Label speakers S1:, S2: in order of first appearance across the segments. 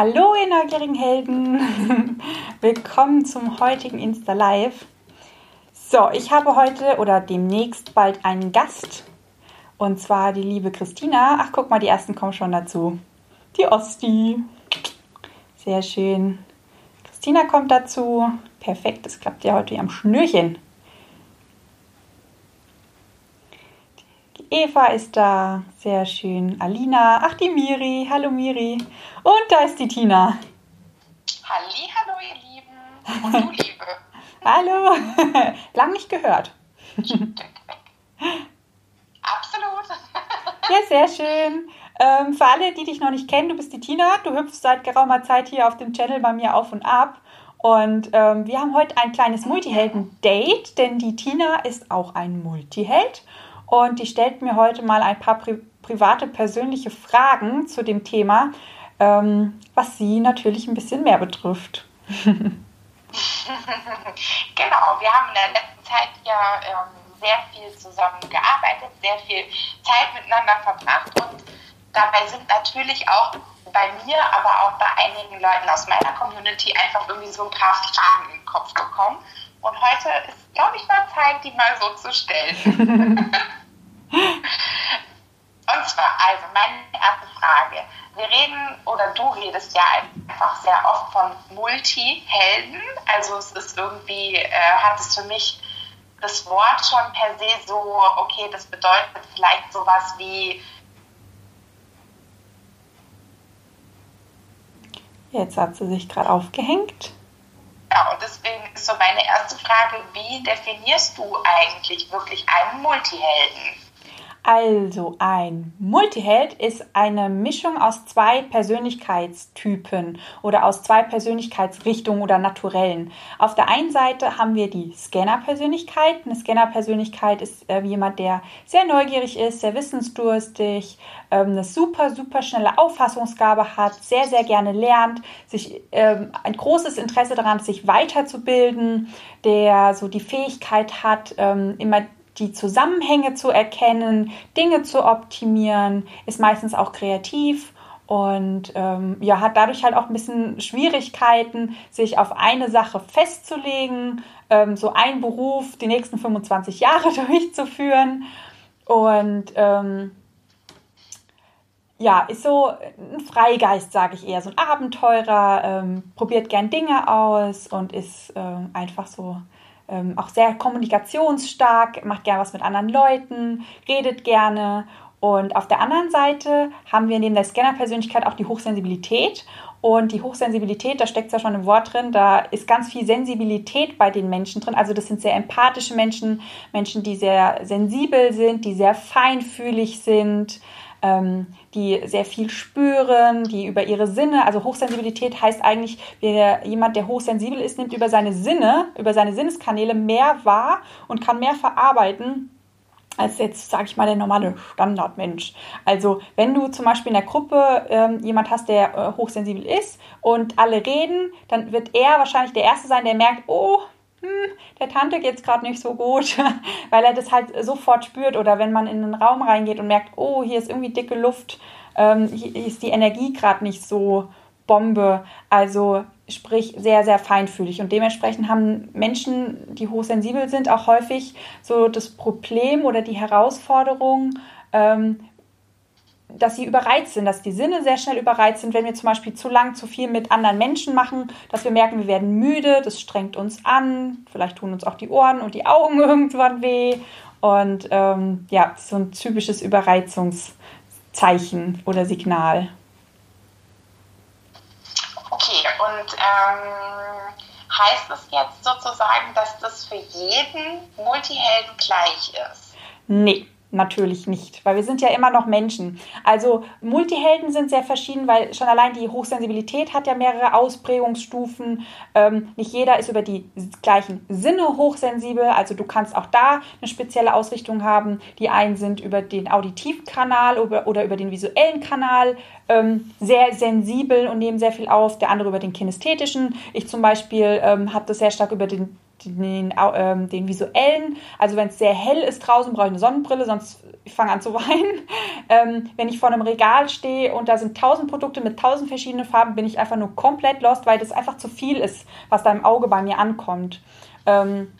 S1: Hallo, ihr neugierigen Helden! Willkommen zum heutigen Insta Live. So, ich habe heute oder demnächst bald einen Gast und zwar die liebe Christina. Ach, guck mal, die ersten kommen schon dazu. Die Osti. Sehr schön. Christina kommt dazu. Perfekt, das klappt ja heute am Schnürchen. Eva ist da. Sehr schön. Alina. Ach, die Miri. Hallo Miri. Und da ist die Tina.
S2: Halli, hallo ihr Lieben. Und du Liebe.
S1: hallo. Lang nicht gehört.
S2: Absolut.
S1: ja, sehr schön. Ähm, für alle, die dich noch nicht kennen, du bist die Tina. Du hüpfst seit geraumer Zeit hier auf dem Channel bei mir auf und ab. Und ähm, wir haben heute ein kleines Multihelden-Date, denn die Tina ist auch ein Multiheld und die stellt mir heute mal ein paar pri private, persönliche Fragen zu dem Thema, ähm, was sie natürlich ein bisschen mehr betrifft.
S2: genau, wir haben in der letzten Zeit ja ähm, sehr viel zusammen gearbeitet, sehr viel Zeit miteinander verbracht und dabei sind natürlich auch bei mir, aber auch bei einigen Leuten aus meiner Community einfach irgendwie so ein paar Fragen in den Kopf gekommen. Und heute ist, glaube ich, mal Zeit, die mal so zu stellen. Und zwar, also meine erste Frage. Wir reden oder du redest ja einfach sehr oft von Multihelden. Also es ist irgendwie, äh, hat es für mich das Wort schon per se so, okay, das bedeutet vielleicht sowas wie.
S1: Jetzt hat sie sich gerade aufgehängt.
S2: Ja, und deswegen ist so meine erste Frage, wie definierst du eigentlich wirklich einen Multihelden?
S1: Also ein Multiheld ist eine Mischung aus zwei Persönlichkeitstypen oder aus zwei Persönlichkeitsrichtungen oder Naturellen. Auf der einen Seite haben wir die Scanner-Persönlichkeit. Eine Scanner-Persönlichkeit ist äh, jemand, der sehr neugierig ist, sehr wissensdurstig, ähm, eine super, super schnelle Auffassungsgabe hat, sehr, sehr gerne lernt, sich ähm, ein großes Interesse daran, sich weiterzubilden, der so die Fähigkeit hat, ähm, immer die Zusammenhänge zu erkennen, Dinge zu optimieren, ist meistens auch kreativ und ähm, ja, hat dadurch halt auch ein bisschen Schwierigkeiten, sich auf eine Sache festzulegen, ähm, so einen Beruf die nächsten 25 Jahre durchzuführen. Und ähm, ja, ist so ein Freigeist, sage ich eher, so ein Abenteurer, ähm, probiert gern Dinge aus und ist ähm, einfach so ähm, auch sehr kommunikationsstark, macht gerne was mit anderen Leuten, redet gerne. Und auf der anderen Seite haben wir neben der Scanner-Persönlichkeit auch die Hochsensibilität. Und die Hochsensibilität, da steckt ja schon im Wort drin, da ist ganz viel Sensibilität bei den Menschen drin. Also das sind sehr empathische Menschen, Menschen, die sehr sensibel sind, die sehr feinfühlig sind, ähm, die sehr viel spüren, die über ihre Sinne, also Hochsensibilität heißt eigentlich, wer, jemand, der hochsensibel ist, nimmt über seine Sinne, über seine Sinneskanäle mehr wahr und kann mehr verarbeiten als jetzt, sage ich mal, der normale Standardmensch. Also wenn du zum Beispiel in der Gruppe ähm, jemand hast, der äh, hochsensibel ist und alle reden, dann wird er wahrscheinlich der Erste sein, der merkt, oh, hm, der Tante geht es gerade nicht so gut, weil er das halt sofort spürt. Oder wenn man in einen Raum reingeht und merkt, oh, hier ist irgendwie dicke Luft, ähm, hier ist die Energie gerade nicht so Bombe. Also sprich sehr, sehr feinfühlig. Und dementsprechend haben Menschen, die hochsensibel sind, auch häufig so das Problem oder die Herausforderung, ähm, dass sie überreizt sind, dass die Sinne sehr schnell überreizt sind, wenn wir zum Beispiel zu lang zu viel mit anderen Menschen machen, dass wir merken, wir werden müde, das strengt uns an, vielleicht tun uns auch die Ohren und die Augen irgendwann weh. Und ähm, ja, so ein typisches Überreizungszeichen oder Signal.
S2: Okay, und ähm, heißt es jetzt sozusagen, dass das für jeden Multihelden gleich ist?
S1: Nee. Natürlich nicht, weil wir sind ja immer noch Menschen. Also Multihelden sind sehr verschieden, weil schon allein die Hochsensibilität hat ja mehrere Ausprägungsstufen. Ähm, nicht jeder ist über die gleichen Sinne hochsensibel. Also du kannst auch da eine spezielle Ausrichtung haben. Die einen sind über den Auditivkanal oder, oder über den visuellen Kanal ähm, sehr sensibel und nehmen sehr viel auf. Der andere über den kinästhetischen. Ich zum Beispiel ähm, habe das sehr stark über den den, ähm, den visuellen. Also wenn es sehr hell ist draußen, brauche ich eine Sonnenbrille, sonst ich fange an zu weinen. Ähm, wenn ich vor einem Regal stehe und da sind tausend Produkte mit tausend verschiedenen Farben, bin ich einfach nur komplett lost, weil das einfach zu viel ist, was da im Auge bei mir ankommt. Ähm,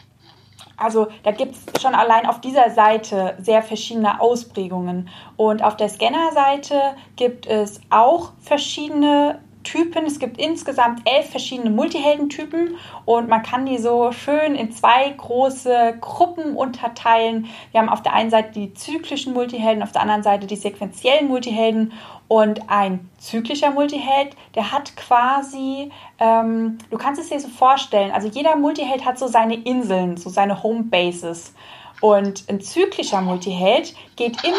S1: also da gibt es schon allein auf dieser Seite sehr verschiedene Ausprägungen. Und auf der Scanner-Seite gibt es auch verschiedene Typen. Es gibt insgesamt elf verschiedene Multiheldentypen und man kann die so schön in zwei große Gruppen unterteilen. Wir haben auf der einen Seite die zyklischen Multihelden, auf der anderen Seite die sequentiellen Multihelden und ein zyklischer Multiheld, der hat quasi, ähm, du kannst es dir so vorstellen, also jeder Multiheld hat so seine Inseln, so seine Homebases. Und ein zyklischer Multiheld geht immer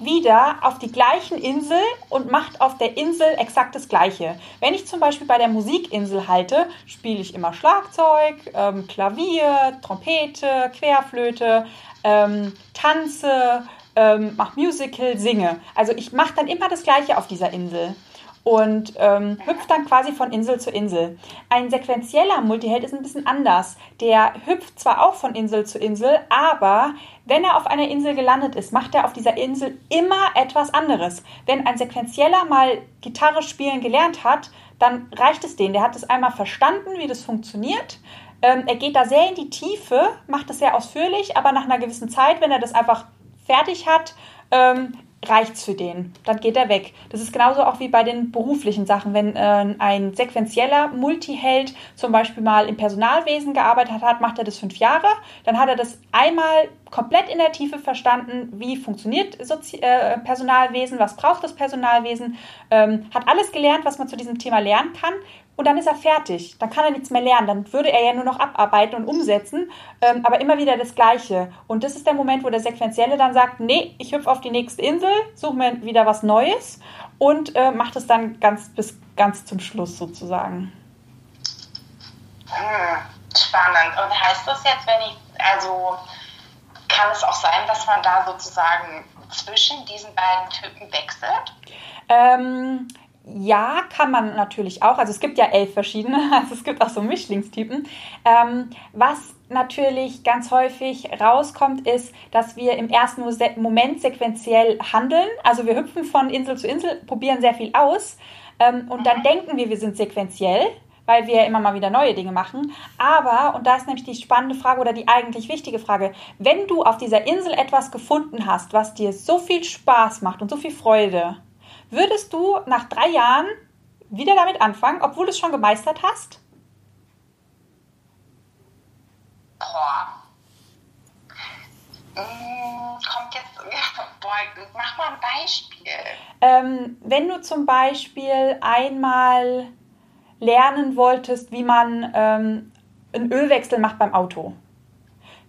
S1: wieder auf die gleichen Insel und macht auf der Insel exakt das Gleiche. Wenn ich zum Beispiel bei der Musikinsel halte, spiele ich immer Schlagzeug, ähm, Klavier, Trompete, Querflöte, ähm, tanze, ähm, mache Musical, singe. Also ich mache dann immer das Gleiche auf dieser Insel und ähm, hüpft dann quasi von Insel zu Insel. Ein sequenzieller Multiheld ist ein bisschen anders. Der hüpft zwar auch von Insel zu Insel, aber wenn er auf einer Insel gelandet ist, macht er auf dieser Insel immer etwas anderes. Wenn ein Sequenzieller mal Gitarre spielen gelernt hat, dann reicht es denen. Der hat es einmal verstanden, wie das funktioniert. Ähm, er geht da sehr in die Tiefe, macht es sehr ausführlich, aber nach einer gewissen Zeit, wenn er das einfach fertig hat, ähm, reicht's für den. Dann geht er weg. Das ist genauso auch wie bei den beruflichen Sachen. Wenn äh, ein sequenzieller Multiheld zum Beispiel mal im Personalwesen gearbeitet hat, macht er das fünf Jahre. Dann hat er das einmal komplett in der Tiefe verstanden, wie funktioniert Sozi äh, Personalwesen, was braucht das Personalwesen, ähm, hat alles gelernt, was man zu diesem Thema lernen kann und dann ist er fertig. Dann kann er nichts mehr lernen. Dann würde er ja nur noch abarbeiten und umsetzen, ähm, aber immer wieder das Gleiche. Und das ist der Moment, wo der Sequenzielle dann sagt, nee, ich hüpfe auf die nächste Insel, suche mir wieder was Neues und äh, macht es dann ganz bis ganz zum Schluss sozusagen.
S2: Hm, spannend. Und heißt das jetzt, wenn ich, also kann es auch sein, dass man da sozusagen zwischen diesen beiden Typen wechselt?
S1: Ähm, ja, kann man natürlich auch. Also es gibt ja elf verschiedene, also es gibt auch so Mischlingstypen. Ähm, was natürlich ganz häufig rauskommt, ist, dass wir im ersten Moment sequenziell handeln. Also wir hüpfen von Insel zu Insel, probieren sehr viel aus ähm, und dann mhm. denken wir, wir sind sequenziell weil wir immer mal wieder neue Dinge machen. Aber, und da ist nämlich die spannende Frage oder die eigentlich wichtige Frage, wenn du auf dieser Insel etwas gefunden hast, was dir so viel Spaß macht und so viel Freude, Würdest du nach drei Jahren wieder damit anfangen, obwohl du es schon gemeistert hast?
S2: Boah. Hm, kommt jetzt. Boah, mach mal ein Beispiel.
S1: Ähm, wenn du zum Beispiel einmal lernen wolltest, wie man ähm, einen Ölwechsel macht beim Auto.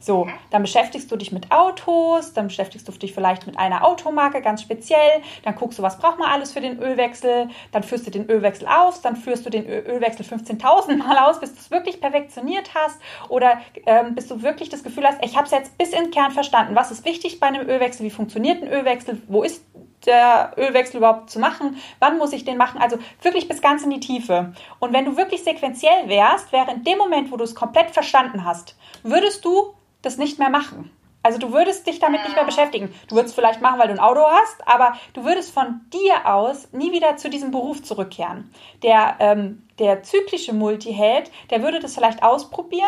S1: So, dann beschäftigst du dich mit Autos, dann beschäftigst du dich vielleicht mit einer Automarke ganz speziell, dann guckst du, was braucht man alles für den Ölwechsel, dann führst du den Ölwechsel aus, dann führst du den Ölwechsel 15.000 Mal aus, bis du es wirklich perfektioniert hast oder ähm, bis du wirklich das Gefühl hast, ich habe es jetzt bis in den Kern verstanden, was ist wichtig bei einem Ölwechsel, wie funktioniert ein Ölwechsel, wo ist der Ölwechsel überhaupt zu machen? Wann muss ich den machen? Also wirklich bis ganz in die Tiefe. Und wenn du wirklich sequenziell wärst, wäre in dem Moment, wo du es komplett verstanden hast, würdest du das nicht mehr machen. Also du würdest dich damit nicht mehr beschäftigen. Du würdest vielleicht machen, weil du ein Auto hast, aber du würdest von dir aus nie wieder zu diesem Beruf zurückkehren. Der, ähm, der zyklische Multiheld, der würde das vielleicht ausprobieren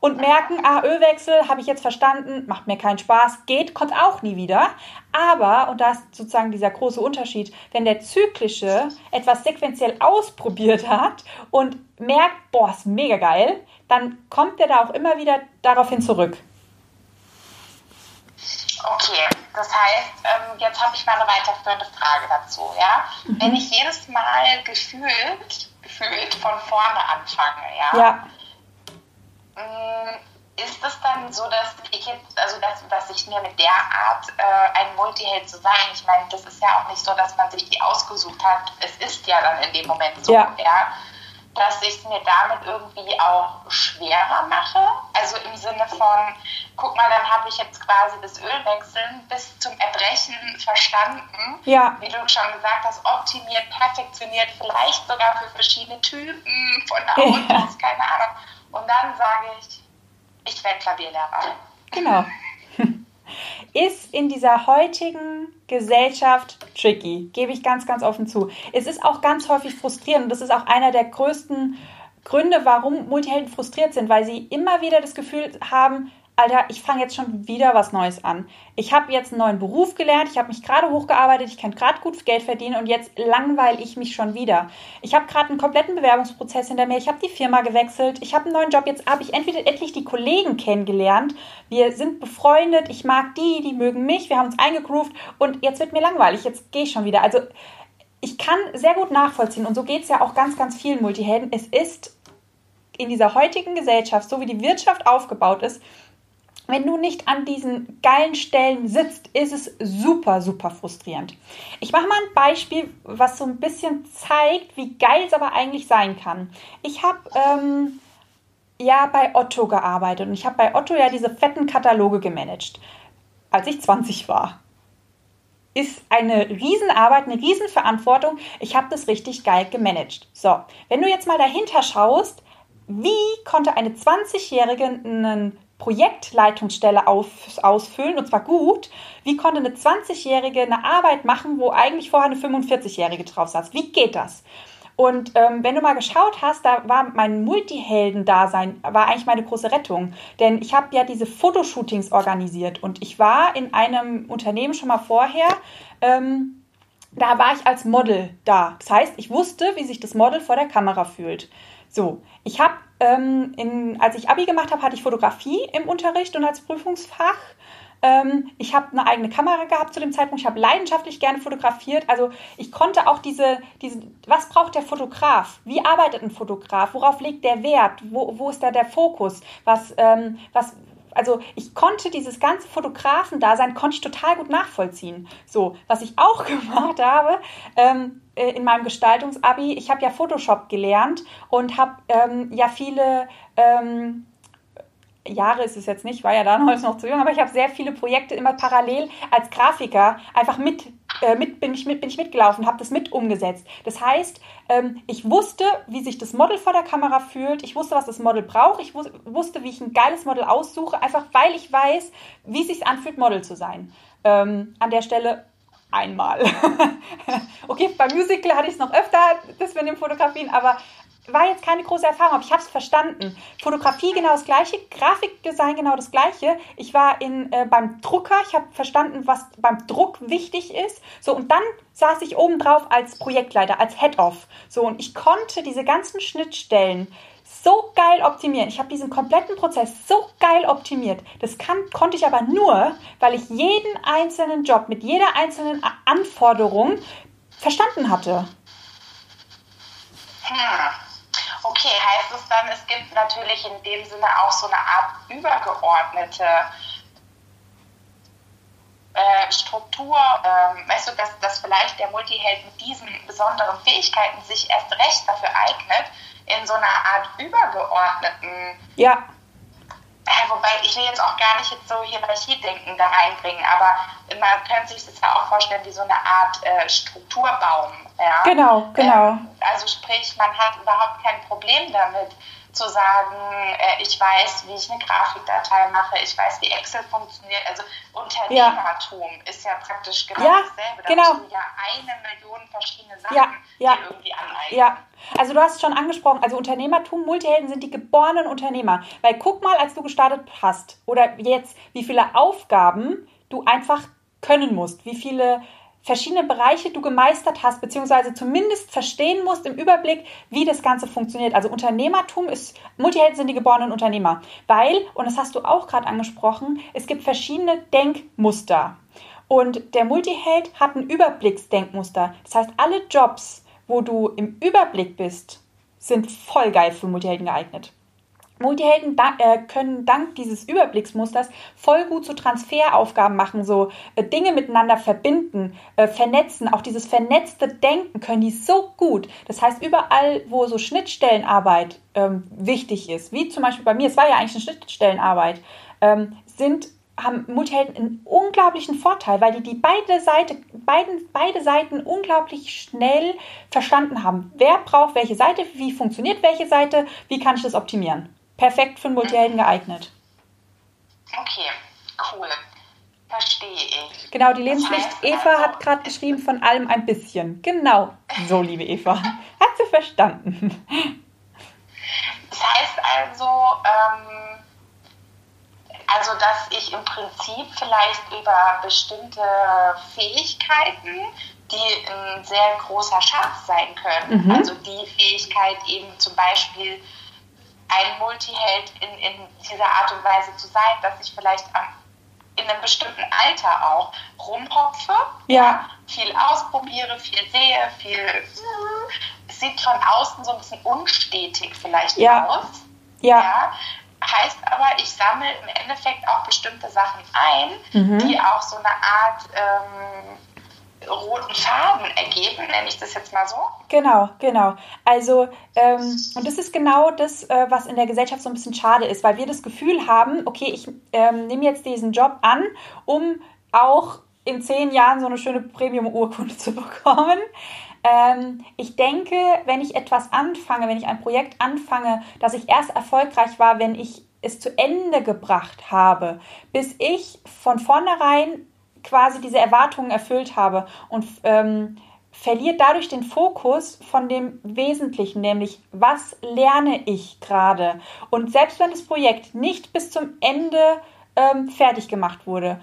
S1: und merken, ah, Ölwechsel habe ich jetzt verstanden, macht mir keinen Spaß, geht, kommt auch nie wieder. Aber, und da ist sozusagen dieser große Unterschied, wenn der zyklische etwas sequenziell ausprobiert hat und merkt, boah, ist mega geil, dann kommt er da auch immer wieder daraufhin zurück.
S2: Okay, das heißt, ähm, jetzt habe ich mal eine weiterführende Frage dazu. Ja? Mhm. Wenn ich jedes Mal gefühlt, gefühlt von vorne anfange, ja, ja. Mm, ist es dann so, dass ich jetzt, also dass, dass ich mir mit der Art äh, ein Multiheld zu sein, ich meine, das ist ja auch nicht so, dass man sich die ausgesucht hat, es ist ja dann in dem Moment so, ja. ja dass ich es mir damit irgendwie auch schwerer mache. Also im Sinne von, guck mal, dann habe ich jetzt quasi das Ölwechseln bis zum Erbrechen verstanden. Ja. Wie du schon gesagt hast, optimiert, perfektioniert, vielleicht sogar für verschiedene Typen von Autos, ja. keine Ahnung. Und dann sage ich, Ich werde Klavierlehrer.
S1: Genau. Ist in dieser heutigen Gesellschaft tricky, gebe ich ganz, ganz offen zu. Es ist auch ganz häufig frustrierend das ist auch einer der größten Gründe, warum Multihelden frustriert sind, weil sie immer wieder das Gefühl haben, Alter, ich fange jetzt schon wieder was Neues an. Ich habe jetzt einen neuen Beruf gelernt, ich habe mich gerade hochgearbeitet, ich kann gerade gut Geld verdienen und jetzt langweile ich mich schon wieder. Ich habe gerade einen kompletten Bewerbungsprozess hinter mir, ich habe die Firma gewechselt, ich habe einen neuen Job, jetzt habe ich entweder endlich die Kollegen kennengelernt, wir sind befreundet, ich mag die, die mögen mich, wir haben uns eingegroovt und jetzt wird mir langweilig, jetzt gehe ich schon wieder. Also ich kann sehr gut nachvollziehen und so geht es ja auch ganz, ganz vielen Multihelden. Es ist in dieser heutigen Gesellschaft, so wie die Wirtschaft aufgebaut ist, wenn du nicht an diesen geilen Stellen sitzt, ist es super, super frustrierend. Ich mache mal ein Beispiel, was so ein bisschen zeigt, wie geil es aber eigentlich sein kann. Ich habe ähm, ja bei Otto gearbeitet und ich habe bei Otto ja diese fetten Kataloge gemanagt, als ich 20 war. Ist eine Riesenarbeit, eine Riesenverantwortung. Ich habe das richtig geil gemanagt. So, wenn du jetzt mal dahinter schaust, wie konnte eine 20-Jährige einen Projektleitungsstelle auf, ausfüllen und zwar gut. Wie konnte eine 20-Jährige eine Arbeit machen, wo eigentlich vorher eine 45-Jährige drauf saß? Wie geht das? Und ähm, wenn du mal geschaut hast, da war mein Multihelden-Dasein, war eigentlich meine große Rettung. Denn ich habe ja diese Fotoshootings organisiert und ich war in einem Unternehmen schon mal vorher. Ähm, da war ich als Model da. Das heißt, ich wusste, wie sich das Model vor der Kamera fühlt. So, ich habe, ähm, als ich Abi gemacht habe, hatte ich Fotografie im Unterricht und als Prüfungsfach. Ähm, ich habe eine eigene Kamera gehabt zu dem Zeitpunkt. Ich habe leidenschaftlich gerne fotografiert. Also ich konnte auch diese, diese, was braucht der Fotograf? Wie arbeitet ein Fotograf? Worauf legt der Wert? Wo, wo ist da der Fokus? Was, ähm, was, also ich konnte dieses ganze Fotografen-Dasein konnte ich total gut nachvollziehen. So, was ich auch gemacht habe, ähm, äh, in meinem Gestaltungsabi, ich habe ja Photoshop gelernt und habe ähm, ja viele ähm, Jahre ist es jetzt nicht, war ja damals noch zu jung, aber ich habe sehr viele Projekte immer parallel als Grafiker einfach mit, äh, mit bin ich mit bin ich mitgelaufen, habe das mit umgesetzt. Das heißt, ähm, ich wusste, wie sich das Model vor der Kamera fühlt, ich wusste, was das Model braucht, ich wusste, wie ich ein geiles Model aussuche, einfach weil ich weiß, wie es sich anfühlt, Model zu sein. Ähm, an der Stelle einmal. okay, beim Musical hatte ich es noch öfter, das mit den Fotografien, aber war jetzt keine große Erfahrung, aber ich habe es verstanden. Fotografie genau das gleiche, Grafikdesign genau das gleiche. Ich war in, äh, beim Drucker, ich habe verstanden, was beim Druck wichtig ist. So, und dann saß ich oben drauf als Projektleiter, als Head-Off. So, und ich konnte diese ganzen Schnittstellen so geil optimieren. Ich habe diesen kompletten Prozess so geil optimiert. Das kann, konnte ich aber nur, weil ich jeden einzelnen Job mit jeder einzelnen Anforderung verstanden hatte.
S2: Hm. Okay, heißt es dann, es gibt natürlich in dem Sinne auch so eine Art übergeordnete äh, Struktur, ähm, weißt du, dass, dass vielleicht der Multiheld mit diesen besonderen Fähigkeiten sich erst recht dafür eignet, in so einer Art übergeordneten.
S1: Ja.
S2: Äh, wobei ich will jetzt auch gar nicht jetzt so Hierarchiedenken da reinbringen, aber man könnte sich das ja auch vorstellen wie so eine Art äh, Strukturbaum. Ja?
S1: Genau, genau.
S2: Ähm, also sprich, man hat überhaupt kein Problem damit, zu sagen, äh, ich weiß, wie ich eine Grafikdatei mache, ich weiß, wie Excel funktioniert. Also Unternehmertum ja. ist ja praktisch genau ja, dasselbe. Da genau. musst du ja eine Million verschiedene Sachen ja, ja. irgendwie aneignen.
S1: Ja, also du hast schon angesprochen, also Unternehmertum, Multihelden sind die geborenen Unternehmer. Weil guck mal, als du gestartet hast oder jetzt, wie viele Aufgaben du einfach können musst, wie viele verschiedene Bereiche du gemeistert hast, beziehungsweise zumindest verstehen musst im Überblick, wie das Ganze funktioniert. Also Unternehmertum ist, Multihelden sind die geborenen Unternehmer, weil, und das hast du auch gerade angesprochen, es gibt verschiedene Denkmuster. Und der Multiheld hat ein Überblicksdenkmuster. Das heißt, alle Jobs, wo du im Überblick bist, sind voll geil für Multihelden geeignet. Multihelden äh, können dank dieses Überblicksmusters voll gut so Transferaufgaben machen, so äh, Dinge miteinander verbinden, äh, vernetzen. Auch dieses vernetzte Denken können die so gut. Das heißt, überall, wo so Schnittstellenarbeit ähm, wichtig ist, wie zum Beispiel bei mir, es war ja eigentlich eine Schnittstellenarbeit, ähm, sind haben Multihelden einen unglaublichen Vorteil, weil die, die beide, Seite, beiden, beide Seiten unglaublich schnell verstanden haben. Wer braucht welche Seite, wie funktioniert welche Seite, wie kann ich das optimieren perfekt für einen Multihelden geeignet.
S2: Okay, cool. Verstehe ich.
S1: Genau, die Lebenspflicht. Das heißt, Eva also, hat gerade geschrieben, von allem ein bisschen. Genau, so, liebe Eva. Hat sie verstanden.
S2: Das heißt also, ähm, also dass ich im Prinzip vielleicht über bestimmte Fähigkeiten, die ein sehr großer Schatz sein können, mhm. also die Fähigkeit eben zum Beispiel ein Multiheld in, in dieser Art und Weise zu sein, dass ich vielleicht am in einem bestimmten Alter auch rumhopfe,
S1: ja.
S2: viel ausprobiere, viel sehe, viel. Es sieht von außen so ein bisschen unstetig vielleicht
S1: ja.
S2: aus.
S1: Ja.
S2: ja. Heißt aber, ich sammle im Endeffekt auch bestimmte Sachen ein, mhm. die auch so eine Art ähm, roten Faden ergeben, nenne ich das jetzt mal so.
S1: Genau, genau. Also, ähm, und das ist genau das, äh, was in der Gesellschaft so ein bisschen schade ist, weil wir das Gefühl haben, okay, ich ähm, nehme jetzt diesen Job an, um auch in zehn Jahren so eine schöne Premium-Urkunde zu bekommen. Ähm, ich denke, wenn ich etwas anfange, wenn ich ein Projekt anfange, dass ich erst erfolgreich war, wenn ich es zu Ende gebracht habe, bis ich von vornherein quasi diese Erwartungen erfüllt habe und ähm, verliert dadurch den Fokus von dem Wesentlichen, nämlich was lerne ich gerade. Und selbst wenn das Projekt nicht bis zum Ende ähm, fertig gemacht wurde,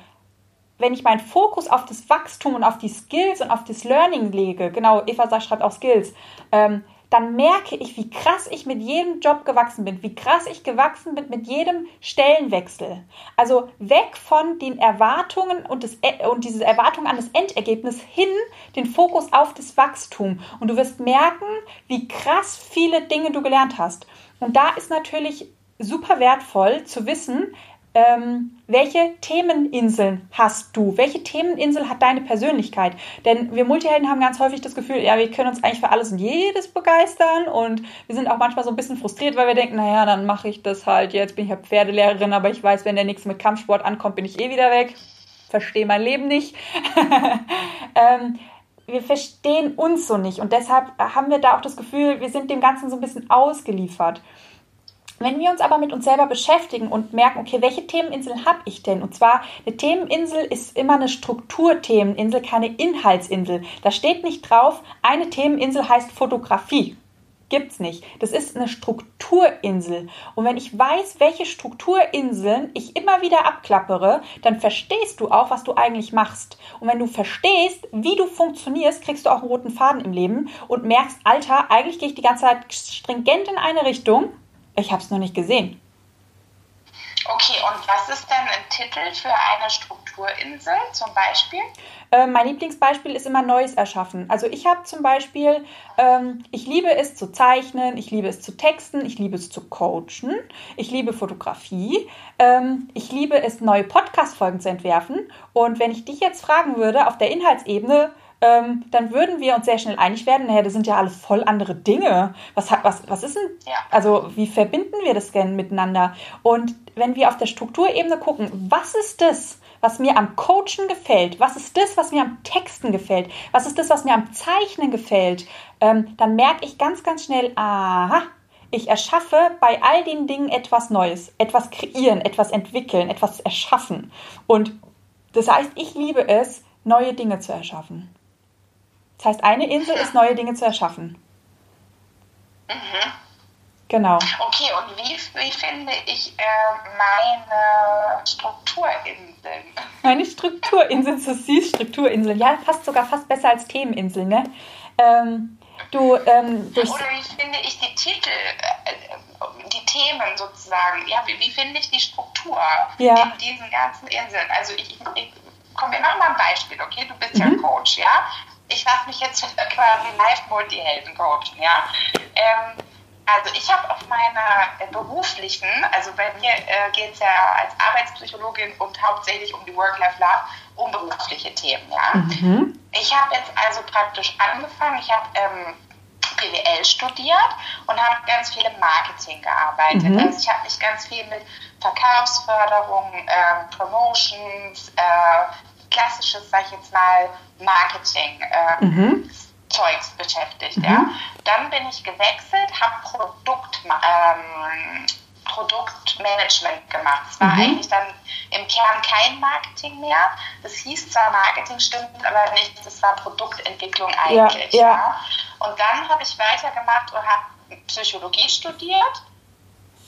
S1: wenn ich meinen Fokus auf das Wachstum und auf die Skills und auf das Learning lege, genau, Eva schreibt auch Skills, ähm, dann merke ich, wie krass ich mit jedem Job gewachsen bin, wie krass ich gewachsen bin mit jedem Stellenwechsel. Also weg von den Erwartungen und, das, e, und diese Erwartung an das Endergebnis hin den Fokus auf das Wachstum. Und du wirst merken, wie krass viele Dinge du gelernt hast. Und da ist natürlich super wertvoll zu wissen, ähm, welche Themeninseln hast du? Welche Themeninsel hat deine Persönlichkeit? Denn wir Multihelden haben ganz häufig das Gefühl, ja, wir können uns eigentlich für alles und jedes begeistern und wir sind auch manchmal so ein bisschen frustriert, weil wir denken, naja, dann mache ich das halt, jetzt bin ich ja Pferdelehrerin, aber ich weiß, wenn der nächste mit Kampfsport ankommt, bin ich eh wieder weg. Verstehe mein Leben nicht. ähm, wir verstehen uns so nicht und deshalb haben wir da auch das Gefühl, wir sind dem Ganzen so ein bisschen ausgeliefert. Wenn wir uns aber mit uns selber beschäftigen und merken, okay, welche Themeninsel habe ich denn? Und zwar, eine Themeninsel ist immer eine Strukturthemeninsel, keine Inhaltsinsel. Da steht nicht drauf, eine Themeninsel heißt Fotografie. Gibt's nicht. Das ist eine Strukturinsel. Und wenn ich weiß, welche Strukturinseln ich immer wieder abklappere, dann verstehst du auch, was du eigentlich machst. Und wenn du verstehst, wie du funktionierst, kriegst du auch einen roten Faden im Leben und merkst, Alter, eigentlich gehe ich die ganze Zeit stringent in eine Richtung ich habe es noch nicht gesehen.
S2: Okay, und was ist denn ein Titel für eine Strukturinsel zum Beispiel?
S1: Äh, mein Lieblingsbeispiel ist immer Neues erschaffen. Also ich habe zum Beispiel, ähm, ich liebe es zu zeichnen, ich liebe es zu texten, ich liebe es zu coachen, ich liebe Fotografie, ähm, ich liebe es, neue Podcast-Folgen zu entwerfen. Und wenn ich dich jetzt fragen würde, auf der Inhaltsebene, ähm, dann würden wir uns sehr schnell einig werden, naja, das sind ja alle voll andere Dinge. Was, was, was ist denn,
S2: ja.
S1: also wie verbinden wir das denn miteinander? Und wenn wir auf der Strukturebene gucken, was ist das, was mir am Coachen gefällt? Was ist das, was mir am Texten gefällt? Was ist das, was mir am Zeichnen gefällt? Ähm, dann merke ich ganz, ganz schnell, aha, ich erschaffe bei all den Dingen etwas Neues, etwas kreieren, etwas entwickeln, etwas erschaffen. Und das heißt, ich liebe es, neue Dinge zu erschaffen. Das heißt, eine Insel ist, neue Dinge zu erschaffen.
S2: Mhm.
S1: Genau.
S2: Okay, und wie, wie finde ich äh, meine Strukturinseln?
S1: Meine Strukturinseln, so süß, Strukturinseln. Ja, passt sogar fast besser als Themeninseln, ne? Ähm, du, ähm,
S2: Oder wie finde ich die Titel, äh, die Themen sozusagen? Ja, wie, wie finde ich die Struktur
S1: ja.
S2: in diesen ganzen Inseln? Also ich, ich komm, wir machen mal ein Beispiel, okay? Du bist mhm. ja Coach, ja? Ich lasse mich jetzt quasi live Multihelden coachen, ja. Ähm, also ich habe auf meiner äh, beruflichen, also bei mir äh, geht es ja als Arbeitspsychologin und hauptsächlich um die Work-Life-Love, um berufliche Themen, ja.
S1: Mhm.
S2: Ich habe jetzt also praktisch angefangen, ich habe ähm, BWL studiert und habe ganz viel im Marketing gearbeitet. Mhm. Also ich habe mich ganz viel mit Verkaufsförderung, äh, Promotions, äh, klassisches, sag ich jetzt mal, Marketing. Äh, mhm. Zeugs beschäftigt. Mhm. Ja. Dann bin ich gewechselt, habe Produkt, ähm, Produktmanagement gemacht. Es war mhm. eigentlich dann im Kern kein Marketing mehr. Das hieß zwar Marketing, stimmt aber nicht, das war Produktentwicklung eigentlich. Ja, ja. ja. Und dann habe ich weitergemacht und habe Psychologie studiert.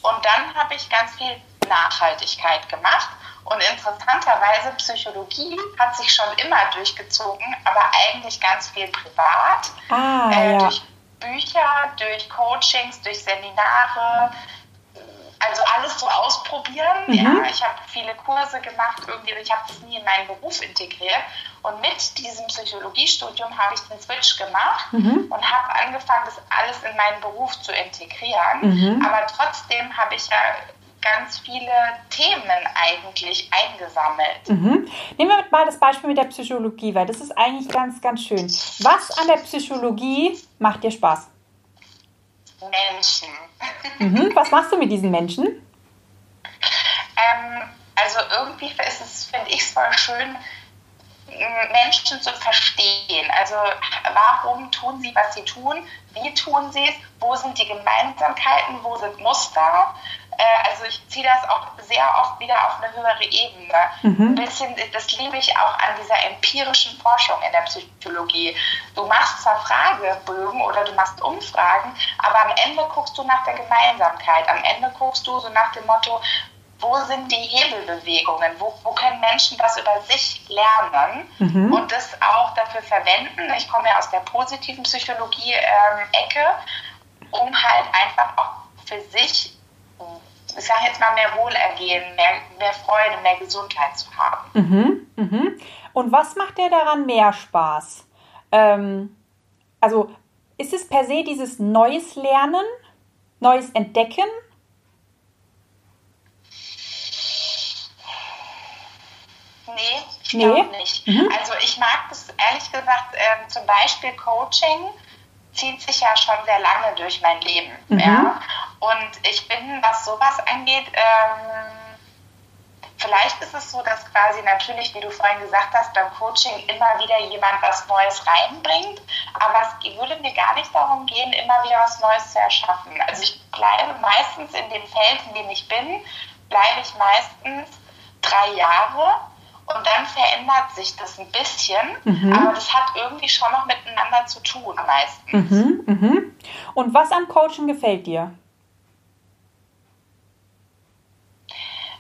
S2: Und dann habe ich ganz viel Nachhaltigkeit gemacht. Und interessanterweise, Psychologie hat sich schon immer durchgezogen, aber eigentlich ganz viel privat. Ah, äh, ja. Durch Bücher, durch Coachings, durch Seminare, also alles so ausprobieren. Mhm. Ja, ich habe viele Kurse gemacht, irgendwie, ich habe das nie in meinen Beruf integriert. Und mit diesem Psychologiestudium habe ich den Switch gemacht mhm. und habe angefangen, das alles in meinen Beruf zu integrieren. Mhm. Aber trotzdem habe ich ja ganz viele Themen eigentlich eingesammelt.
S1: Mhm. Nehmen wir mal das Beispiel mit der Psychologie, weil das ist eigentlich ganz, ganz schön. Was an der Psychologie macht dir Spaß?
S2: Menschen.
S1: Mhm. Was machst du mit diesen Menschen?
S2: Ähm, also irgendwie ist es, finde ich es voll schön, Menschen zu verstehen. Also warum tun sie, was sie tun? Wie tun sie es? Wo sind die Gemeinsamkeiten? Wo sind Muster? Äh, also ich ziehe das auch sehr oft wieder auf eine höhere Ebene. Mhm. Ein bisschen, das liebe ich auch an dieser empirischen Forschung in der Psychologie. Du machst zwar Fragebögen oder du machst Umfragen, aber am Ende guckst du nach der Gemeinsamkeit. Am Ende guckst du so nach dem Motto, wo sind die Hebelbewegungen, wo, wo können Menschen was über sich lernen mhm. und das auch dafür verwenden. Ich komme ja aus der positiven Psychologie-Ecke, ähm, um halt einfach auch für sich ich sage jetzt mal, mehr Wohlergehen, mehr, mehr Freude, mehr Gesundheit zu haben.
S1: Mhm, mhm. Und was macht dir daran mehr Spaß? Ähm, also ist es per se dieses neues Lernen, neues Entdecken?
S2: Nee, ich nee. glaube nicht. Mhm. Also ich mag das ehrlich gesagt, äh, zum Beispiel Coaching zieht sich ja schon sehr lange durch mein Leben. Mhm. Ja? Und ich bin, was sowas angeht, ähm, vielleicht ist es so, dass quasi natürlich, wie du vorhin gesagt hast, beim Coaching immer wieder jemand was Neues reinbringt, aber es würde mir gar nicht darum gehen, immer wieder was Neues zu erschaffen. Also ich bleibe meistens in dem Feld, in dem ich bin, bleibe ich meistens drei Jahre und dann verändert sich das ein bisschen, mhm. aber das hat irgendwie schon noch miteinander zu tun meistens.
S1: Mhm, mhm. Und was am Coaching gefällt dir?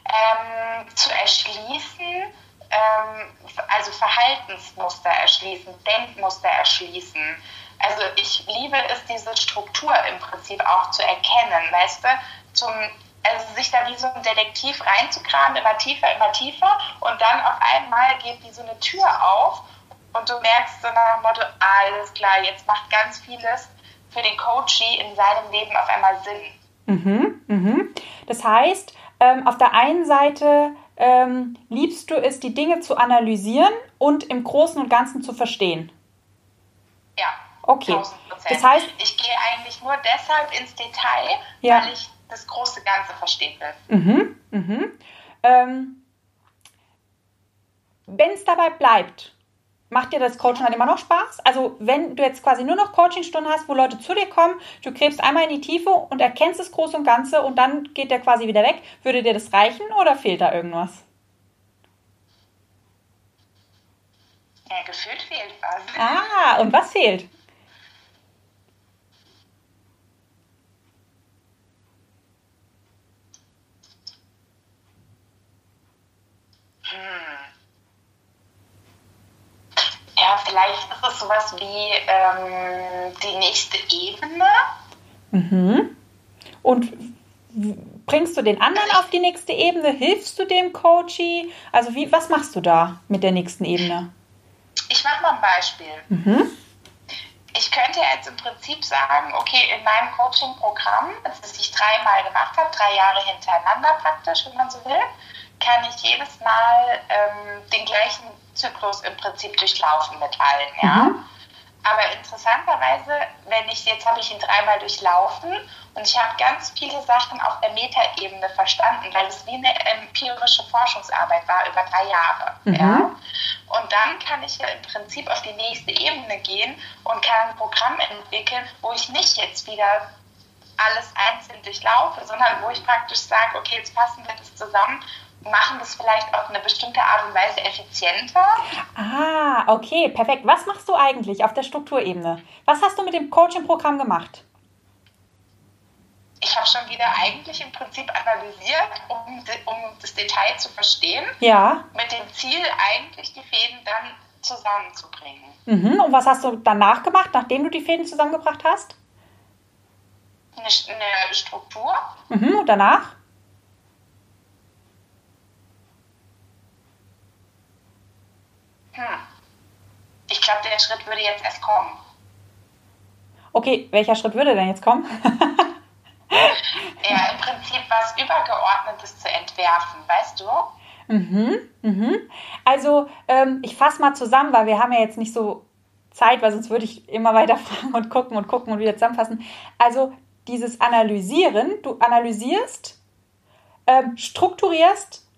S2: Ähm, zu erschließen, ähm, also Verhaltensmuster erschließen, Denkmuster erschließen. Also ich liebe es, diese Struktur im Prinzip auch zu erkennen, weißt du, zum also sich da wie so ein Detektiv reinzukramen, immer tiefer, immer tiefer und dann auf einmal geht wie so eine Tür auf und du merkst so nach dem Motto, alles klar, jetzt macht ganz vieles für den Coachie in seinem Leben auf einmal Sinn.
S1: Mhm, mhm. Das heißt, ähm, auf der einen Seite ähm, liebst du es, die Dinge zu analysieren und im Großen und Ganzen zu verstehen.
S2: Ja.
S1: Okay. Das heißt,
S2: ich gehe eigentlich nur deshalb ins Detail, ja. weil ich das große Ganze verstehen will.
S1: Mhm, mhm. Ähm, wenn es dabei bleibt, macht dir das Coaching dann immer noch Spaß? Also wenn du jetzt quasi nur noch Coachingstunden hast, wo Leute zu dir kommen, du gräbst einmal in die Tiefe und erkennst das Große und Ganze und dann geht der quasi wieder weg, würde dir das reichen oder fehlt da irgendwas?
S2: Ja, gefühlt fehlt was.
S1: Ah, und was fehlt?
S2: Ja, vielleicht ist es sowas wie ähm, die nächste Ebene.
S1: Mhm. Und bringst du den anderen auf die nächste Ebene? Hilfst du dem Coachie? Also wie, was machst du da mit der nächsten Ebene?
S2: Ich mache mal ein Beispiel. Mhm. Ich könnte jetzt im Prinzip sagen, okay, in meinem Coaching-Programm, das ich dreimal gemacht habe, drei Jahre hintereinander praktisch, wenn man so will, kann ich jedes Mal ähm, den gleichen Zyklus im Prinzip durchlaufen mit allen, ja. Mhm. Aber interessanterweise, wenn ich, jetzt habe ich ihn dreimal durchlaufen und ich habe ganz viele Sachen auf der Metaebene verstanden, weil es wie eine empirische Forschungsarbeit war über drei Jahre. Mhm. Ja? Und dann kann ich ja im Prinzip auf die nächste Ebene gehen und kann ein Programm entwickeln, wo ich nicht jetzt wieder alles einzeln durchlaufe, sondern wo ich praktisch sage, okay, jetzt passen wir das zusammen machen das vielleicht auf eine bestimmte Art und Weise effizienter.
S1: Ah, okay, perfekt. Was machst du eigentlich auf der Strukturebene? Was hast du mit dem Coaching-Programm gemacht?
S2: Ich habe schon wieder eigentlich im Prinzip analysiert, um, um das Detail zu verstehen.
S1: Ja.
S2: Mit dem Ziel, eigentlich die Fäden dann zusammenzubringen.
S1: Mhm. Und was hast du danach gemacht, nachdem du die Fäden zusammengebracht hast?
S2: Eine, eine Struktur.
S1: Mhm. Und danach?
S2: Hm. Ich glaube, der Schritt würde jetzt erst kommen.
S1: Okay, welcher Schritt würde denn jetzt kommen?
S2: ja, im Prinzip was Übergeordnetes zu entwerfen, weißt du?
S1: Mhm, mhm. Also, ähm, ich fasse mal zusammen, weil wir haben ja jetzt nicht so Zeit, weil sonst würde ich immer weiter fragen und gucken und gucken und wieder zusammenfassen. Also, dieses Analysieren, du analysierst, ähm, strukturierst,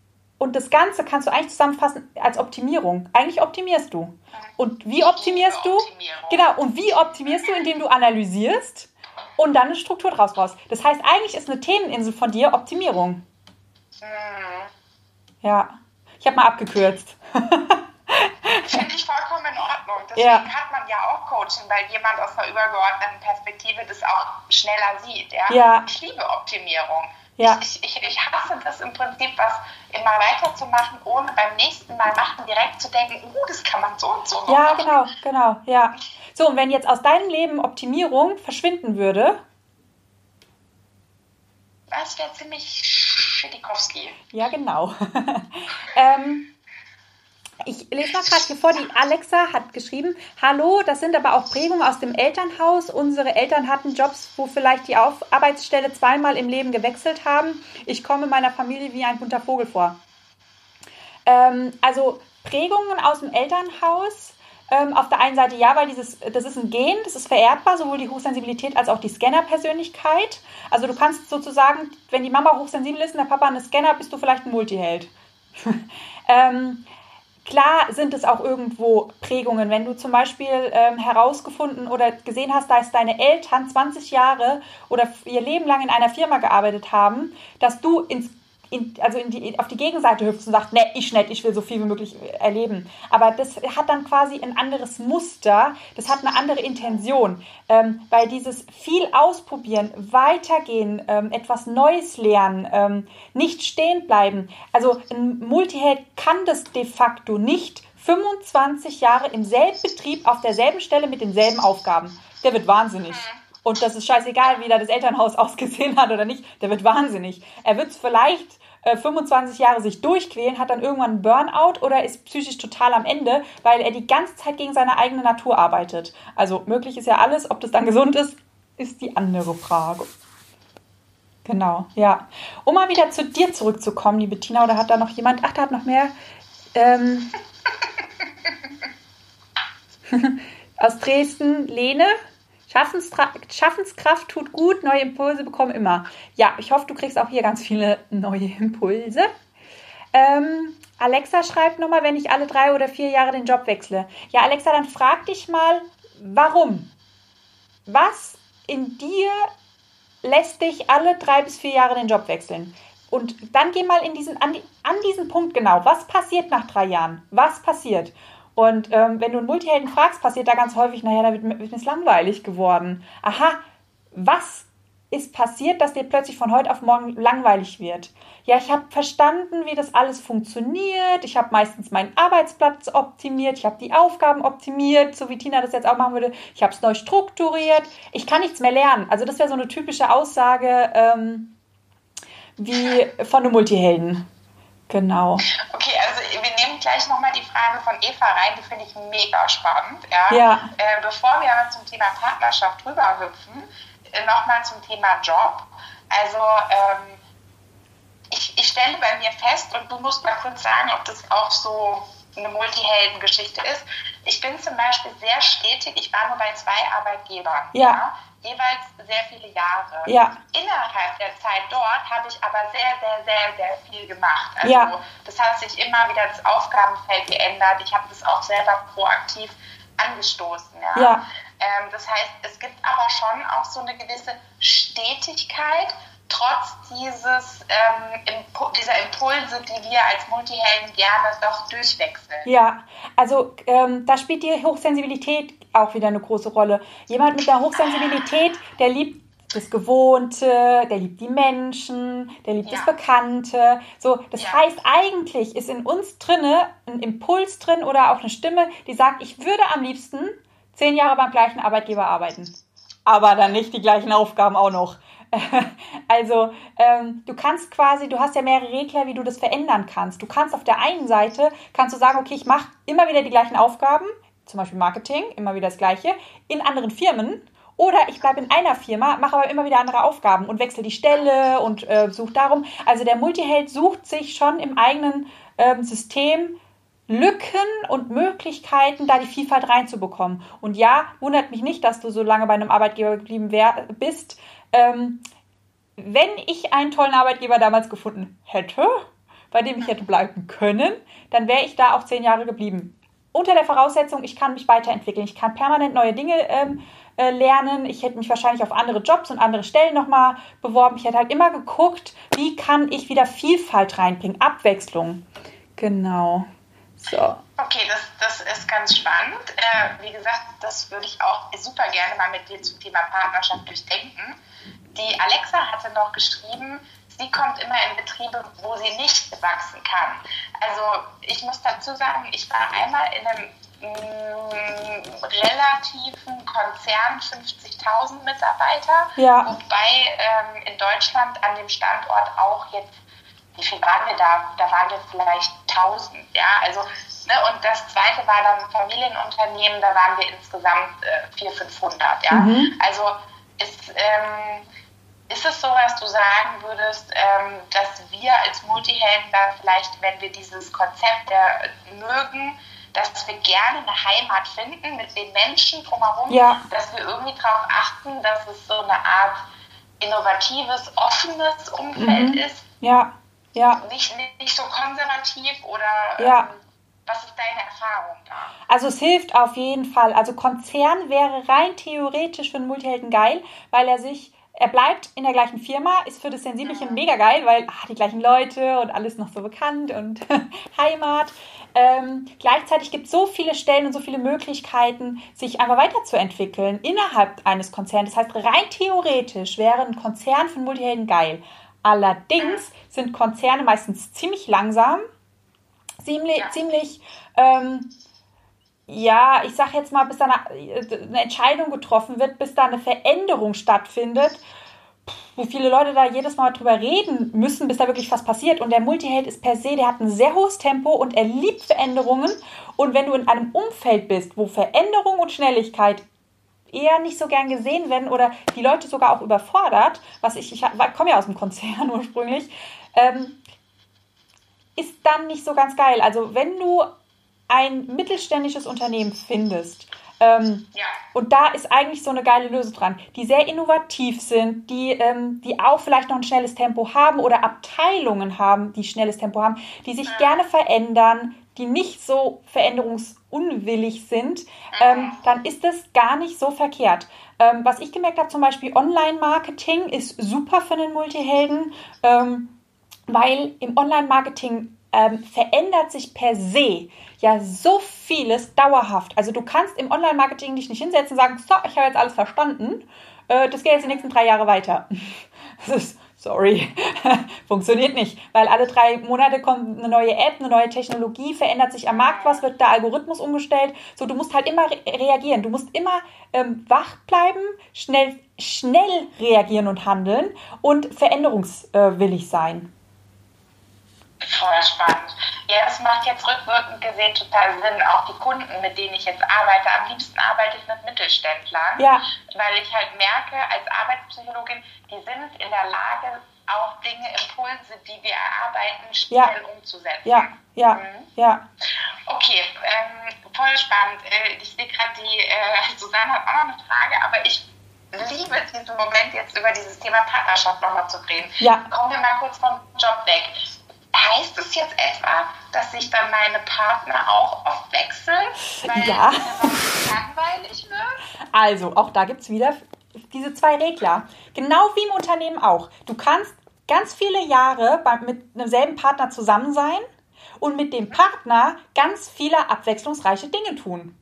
S1: und das Ganze kannst du eigentlich zusammenfassen als Optimierung. Eigentlich optimierst du. Und wie optimierst du? Genau. Und wie optimierst du, indem du analysierst und dann eine Struktur draus brauchst. Das heißt, eigentlich ist eine Themeninsel von dir Optimierung.
S2: Mhm.
S1: Ja. Ich habe mal abgekürzt.
S2: Finde ich vollkommen in Ordnung. Deswegen ja. hat man ja auch Coaching, weil jemand aus einer übergeordneten Perspektive das auch schneller sieht. Ja?
S1: ja.
S2: Ich liebe Optimierung.
S1: Ja.
S2: Ich, ich, ich hasse das im Prinzip, was immer weiterzumachen, ohne beim nächsten Mal machen direkt zu denken, uh, das kann man so und so
S1: Ja, machen. genau, genau, ja. So, und wenn jetzt aus deinem Leben Optimierung verschwinden würde?
S2: Das wäre ziemlich Schitikowski.
S1: Ja, genau. ähm, ich lese mal gerade hier vor, die Alexa hat geschrieben, hallo, das sind aber auch Prägungen aus dem Elternhaus. Unsere Eltern hatten Jobs, wo vielleicht die Auf Arbeitsstelle zweimal im Leben gewechselt haben. Ich komme meiner Familie wie ein bunter Vogel vor. Ähm, also Prägungen aus dem Elternhaus. Ähm, auf der einen Seite ja, weil dieses, das ist ein Gen, das ist vererbbar, sowohl die Hochsensibilität als auch die Scanner-Persönlichkeit. Also du kannst sozusagen, wenn die Mama hochsensibel ist und der Papa ein Scanner, bist du vielleicht ein Multiheld. ähm, Klar sind es auch irgendwo Prägungen. Wenn du zum Beispiel ähm, herausgefunden oder gesehen hast, dass deine Eltern 20 Jahre oder ihr Leben lang in einer Firma gearbeitet haben, dass du ins in, also in die, auf die Gegenseite hüpft und sagt, ne, ich nicht, ich will so viel wie möglich erleben. Aber das hat dann quasi ein anderes Muster, das hat eine andere Intention, ähm, weil dieses viel ausprobieren, weitergehen, ähm, etwas Neues lernen, ähm, nicht stehen bleiben. Also ein Multiheld kann das de facto nicht 25 Jahre im selben Betrieb auf derselben Stelle mit denselben Aufgaben. Der wird wahnsinnig. Und das ist scheißegal, wie da das Elternhaus ausgesehen hat oder nicht. Der wird wahnsinnig. Er wird es vielleicht 25 äh, Jahre sich durchquälen, hat dann irgendwann einen Burnout oder ist psychisch total am Ende, weil er die ganze Zeit gegen seine eigene Natur arbeitet. Also möglich ist ja alles, ob das dann gesund ist, ist die andere Frage. Genau, ja. Um mal wieder zu dir zurückzukommen, liebe Tina, oder hat da noch jemand? Ach, da hat noch mehr. Ähm, aus Dresden, Lene. Schaffenskraft tut gut, neue Impulse bekommen immer. Ja, ich hoffe, du kriegst auch hier ganz viele neue Impulse. Ähm, Alexa schreibt nochmal, wenn ich alle drei oder vier Jahre den Job wechsle. Ja, Alexa, dann frag dich mal, warum? Was in dir lässt dich alle drei bis vier Jahre den Job wechseln? Und dann geh mal in diesen, an, an diesen Punkt genau. Was passiert nach drei Jahren? Was passiert? Und ähm, wenn du einen Multihelden fragst, passiert da ganz häufig, naja, da wird mir ist langweilig geworden. Aha, was ist passiert, dass dir plötzlich von heute auf morgen langweilig wird? Ja, ich habe verstanden, wie das alles funktioniert. Ich habe meistens meinen Arbeitsplatz optimiert. Ich habe die Aufgaben optimiert, so wie Tina das jetzt auch machen würde. Ich habe es neu strukturiert. Ich kann nichts mehr lernen. Also das wäre so eine typische Aussage ähm, wie von einem Multihelden. Genau.
S2: Okay, also wir nehmen gleich nochmal die Frage von Eva rein, die finde ich mega spannend. Ja.
S1: ja.
S2: Äh, bevor wir aber zum Thema Partnerschaft rüberhüpfen, äh, nochmal zum Thema Job. Also ähm, ich, ich stelle bei mir fest, und du musst mal kurz sagen, ob das auch so eine Multihelden-Geschichte ist. Ich bin zum Beispiel sehr stetig, ich war nur bei zwei Arbeitgebern.
S1: Ja. ja
S2: jeweils sehr viele Jahre.
S1: Ja.
S2: Innerhalb der Zeit dort habe ich aber sehr, sehr, sehr, sehr viel gemacht. Also
S1: ja.
S2: das hat sich immer wieder das Aufgabenfeld geändert. Ich habe das auch selber proaktiv angestoßen. Ja.
S1: ja.
S2: Ähm, das heißt, es gibt aber schon auch so eine gewisse Stetigkeit trotz dieses, ähm, Impu dieser Impulse, die wir als Multihelden gerne doch durchwechseln.
S1: Ja, also ähm, da spielt die Hochsensibilität auch wieder eine große Rolle. Jemand mit der Hochsensibilität, der liebt das Gewohnte, der liebt die Menschen, der liebt ja. das Bekannte. So, das ja. heißt, eigentlich ist in uns drinne ein Impuls drin oder auch eine Stimme, die sagt, ich würde am liebsten zehn Jahre beim gleichen Arbeitgeber arbeiten. Aber dann nicht die gleichen Aufgaben auch noch. Also ähm, du kannst quasi, du hast ja mehrere Regler, wie du das verändern kannst. Du kannst auf der einen Seite, kannst du sagen, okay, ich mache immer wieder die gleichen Aufgaben, zum Beispiel Marketing, immer wieder das gleiche, in anderen Firmen. Oder ich bleibe in einer Firma, mache aber immer wieder andere Aufgaben und wechsle die Stelle und äh, suche darum. Also der Multiheld sucht sich schon im eigenen ähm, System Lücken und Möglichkeiten, da die Vielfalt reinzubekommen. Und ja, wundert mich nicht, dass du so lange bei einem Arbeitgeber geblieben wär, bist, ähm, wenn ich einen tollen Arbeitgeber damals gefunden hätte, bei dem ich hätte bleiben können, dann wäre ich da auch zehn Jahre geblieben. Unter der Voraussetzung, ich kann mich weiterentwickeln, ich kann permanent neue Dinge ähm, äh, lernen. Ich hätte mich wahrscheinlich auf andere Jobs und andere Stellen nochmal beworben. Ich hätte halt immer geguckt, wie kann ich wieder Vielfalt reinbringen, Abwechslung. Genau. So.
S2: Okay, das, das ist ganz spannend. Äh, wie gesagt, das würde ich auch super gerne mal mit dir zum Thema Partnerschaft durchdenken. Die Alexa hatte noch geschrieben, sie kommt immer in Betriebe, wo sie nicht wachsen kann. Also ich muss dazu sagen, ich war einmal in einem mh, mm, relativen Konzern, 50.000 Mitarbeiter, ja. wobei ähm, in Deutschland an dem Standort auch jetzt wie viel waren wir da? Da waren wir vielleicht 1000, ja, also, ne, und das zweite war dann Familienunternehmen, da waren wir insgesamt äh, 400, 500, ja, mhm. also ist, ähm, ist es so, was du sagen würdest, ähm, dass wir als Multihelden dann vielleicht, wenn wir dieses Konzept mögen, dass wir gerne eine Heimat finden mit den Menschen drumherum, ja. dass wir irgendwie darauf achten, dass es so eine Art innovatives, offenes Umfeld mhm. ist.
S1: Ja. Ja.
S2: Nicht, nicht so konservativ oder ja. ähm, was ist deine Erfahrung da?
S1: Also es hilft auf jeden Fall. Also Konzern wäre rein theoretisch für einen Multihelden geil, weil er sich er bleibt in der gleichen Firma, ist für das Sensibelchen mhm. mega geil, weil ach, die gleichen Leute und alles noch so bekannt und Heimat. Ähm, gleichzeitig gibt es so viele Stellen und so viele Möglichkeiten, sich einfach weiterzuentwickeln innerhalb eines Konzerns. Das heißt, rein theoretisch wäre ein Konzern von Multihelden geil. Allerdings sind Konzerne meistens ziemlich langsam, ziemlich, ja. ziemlich ähm, ja, ich sag jetzt mal, bis da eine, Entscheidung getroffen wird, bis da eine Veränderung stattfindet, wo viele Leute da jedes Mal drüber reden müssen, bis da wirklich was passiert. Und der Multiheld ist per se, der hat ein sehr hohes Tempo und er liebt Veränderungen. Und wenn du in einem Umfeld bist, wo Veränderung und Schnelligkeit eher nicht so gern gesehen werden oder die Leute sogar auch überfordert, was ich, ich komme ja aus dem Konzern ursprünglich, ähm, ist dann nicht so ganz geil. Also wenn du ein mittelständisches Unternehmen findest, ähm, ja. Und da ist eigentlich so eine geile Lösung dran, die sehr innovativ sind, die, ähm, die auch vielleicht noch ein schnelles Tempo haben oder Abteilungen haben, die schnelles Tempo haben, die sich ja. gerne verändern, die nicht so veränderungsunwillig sind, ähm, dann ist das gar nicht so verkehrt. Ähm, was ich gemerkt habe, zum Beispiel Online-Marketing ist super für einen Multihelden, ähm, weil im Online-Marketing ähm, verändert sich per se ja so vieles dauerhaft. Also du kannst im Online-Marketing dich nicht hinsetzen und sagen, so, ich habe jetzt alles verstanden, äh, das geht jetzt die nächsten drei Jahre weiter. Das ist Sorry, funktioniert nicht, weil alle drei Monate kommt eine neue App, eine neue Technologie, verändert sich am Markt was, wird der Algorithmus umgestellt. So, du musst halt immer re reagieren, du musst immer ähm, wach bleiben, schnell, schnell reagieren und handeln und veränderungswillig sein.
S2: Voll spannend. Ja, das macht jetzt rückwirkend gesehen total Sinn. Auch die Kunden, mit denen ich jetzt arbeite, am liebsten arbeite ich mit Mittelständlern, ja. weil ich halt merke, als Arbeitspsychologin, die sind in der Lage, auch Dinge, Impulse, die wir erarbeiten, schnell ja. umzusetzen.
S1: Ja, ja, mhm. ja.
S2: Okay, ähm, voll spannend. Äh, ich sehe gerade, die äh, Susanne hat auch noch eine Frage, aber ich liebe diesen Moment, jetzt über dieses Thema Partnerschaft nochmal zu reden. Ja. Kommen wir mal kurz vom Job weg. Heißt es jetzt etwa, dass sich dann meine Partner auch oft wechseln, weil ja. langweilig wird?
S1: Also, auch da gibt es wieder diese zwei Regler. Genau wie im Unternehmen auch. Du kannst ganz viele Jahre mit einem selben Partner zusammen sein und mit dem Partner ganz viele abwechslungsreiche Dinge tun.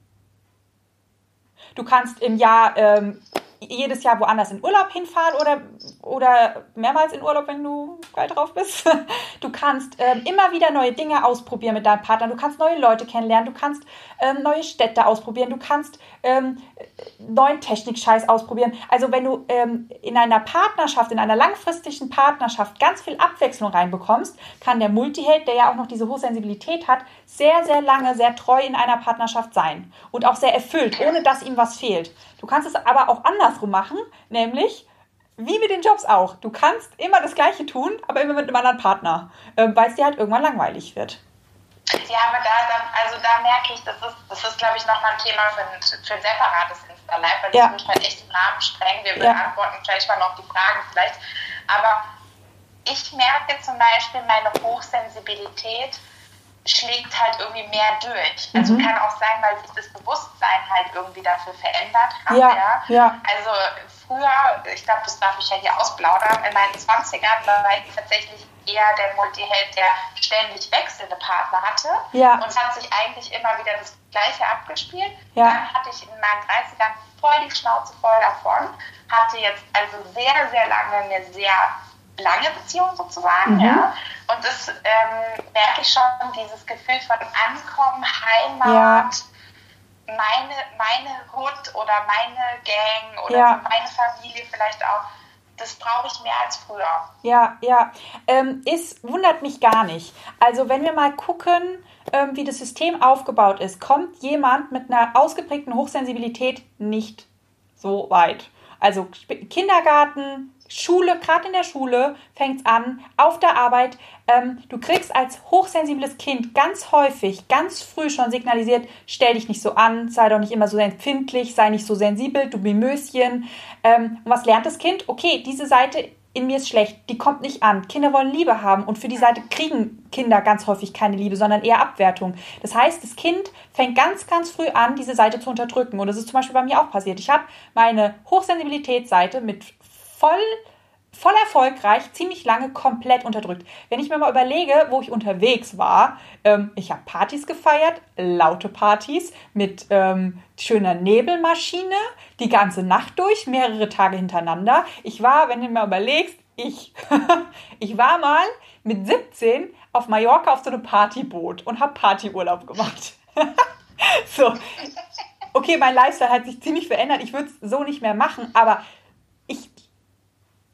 S1: Du kannst im Jahr ähm, jedes Jahr woanders in Urlaub hinfahren oder, oder mehrmals in Urlaub, wenn du geil drauf bist. Du kannst ähm, immer wieder neue Dinge ausprobieren mit deinem Partner. Du kannst neue Leute kennenlernen. Du kannst ähm, neue Städte ausprobieren. Du kannst ähm, neuen Technik-Scheiß ausprobieren. Also wenn du ähm, in einer Partnerschaft, in einer langfristigen Partnerschaft ganz viel Abwechslung reinbekommst, kann der Multiheld, der ja auch noch diese hohe Sensibilität hat, sehr, sehr lange, sehr treu in einer Partnerschaft sein und auch sehr erfüllt, ohne dass ihm was fehlt. Du kannst es aber auch andersrum machen, nämlich wie mit den Jobs auch. Du kannst immer das Gleiche tun, aber immer mit einem anderen Partner, äh, weil es dir halt irgendwann langweilig wird.
S2: Ja, aber da, also da merke ich, das ist, das ist glaube ich, nochmal ein Thema für ein, für ein separates Insta-Live, weil ja. das halt echt den Rahmen sprengen. Wir ja. beantworten vielleicht mal noch die Fragen vielleicht. Aber ich merke zum Beispiel meine Hochsensibilität schlägt halt irgendwie mehr durch. Also mhm. kann auch sein, weil sich das Bewusstsein halt irgendwie dafür verändert hat. Ja, ja. ja. Also früher, ich glaube, das darf ich ja hier ausplaudern, in meinen 20ern war ich tatsächlich eher der Multiheld, der ständig wechselnde Partner hatte. Ja. Und hat sich eigentlich immer wieder das Gleiche abgespielt. Ja. Dann hatte ich in meinen 30ern voll die Schnauze voll davon. Hatte jetzt also sehr, sehr lange eine sehr lange Beziehung sozusagen. Mhm. Ja. Und das ähm, merke ich schon, dieses Gefühl von Ankommen, Heimat. Ja meine, meine Hut oder meine Gang oder ja. meine Familie vielleicht auch, das brauche ich mehr als früher.
S1: Ja, ja. Ähm, ist, wundert mich gar nicht. Also wenn wir mal gucken, ähm, wie das System aufgebaut ist, kommt jemand mit einer ausgeprägten Hochsensibilität nicht so weit. Also Kindergarten, Schule, gerade in der Schule fängt es an, auf der Arbeit. Ähm, du kriegst als hochsensibles Kind ganz häufig, ganz früh schon signalisiert, stell dich nicht so an, sei doch nicht immer so empfindlich, sei nicht so sensibel, du Mimöschen. Ähm, und was lernt das Kind? Okay, diese Seite in mir ist schlecht, die kommt nicht an. Kinder wollen Liebe haben und für die Seite kriegen Kinder ganz häufig keine Liebe, sondern eher Abwertung. Das heißt, das Kind fängt ganz, ganz früh an, diese Seite zu unterdrücken. Und das ist zum Beispiel bei mir auch passiert. Ich habe meine Hochsensibilitätsseite mit voll, voll erfolgreich, ziemlich lange komplett unterdrückt. Wenn ich mir mal überlege, wo ich unterwegs war, ähm, ich habe Partys gefeiert, laute Partys mit ähm, schöner Nebelmaschine, die ganze Nacht durch, mehrere Tage hintereinander. Ich war, wenn du mir überlegst, ich, ich war mal mit 17 auf Mallorca auf so einem Partyboot und habe Partyurlaub gemacht. so. Okay, mein Lifestyle hat sich ziemlich verändert. Ich würde es so nicht mehr machen, aber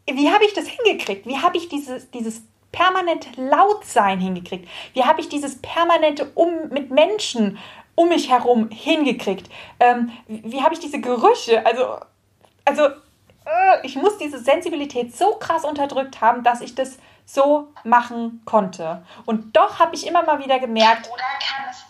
S1: wie habe ich das hingekriegt? Wie habe ich dieses, dieses permanente Lautsein hingekriegt? Wie habe ich dieses permanente um mit Menschen um mich herum hingekriegt? Ähm, wie habe ich diese Gerüche? Also, also äh, ich muss diese Sensibilität so krass unterdrückt haben, dass ich das so machen konnte. Und doch habe ich immer mal wieder gemerkt. Oder kann es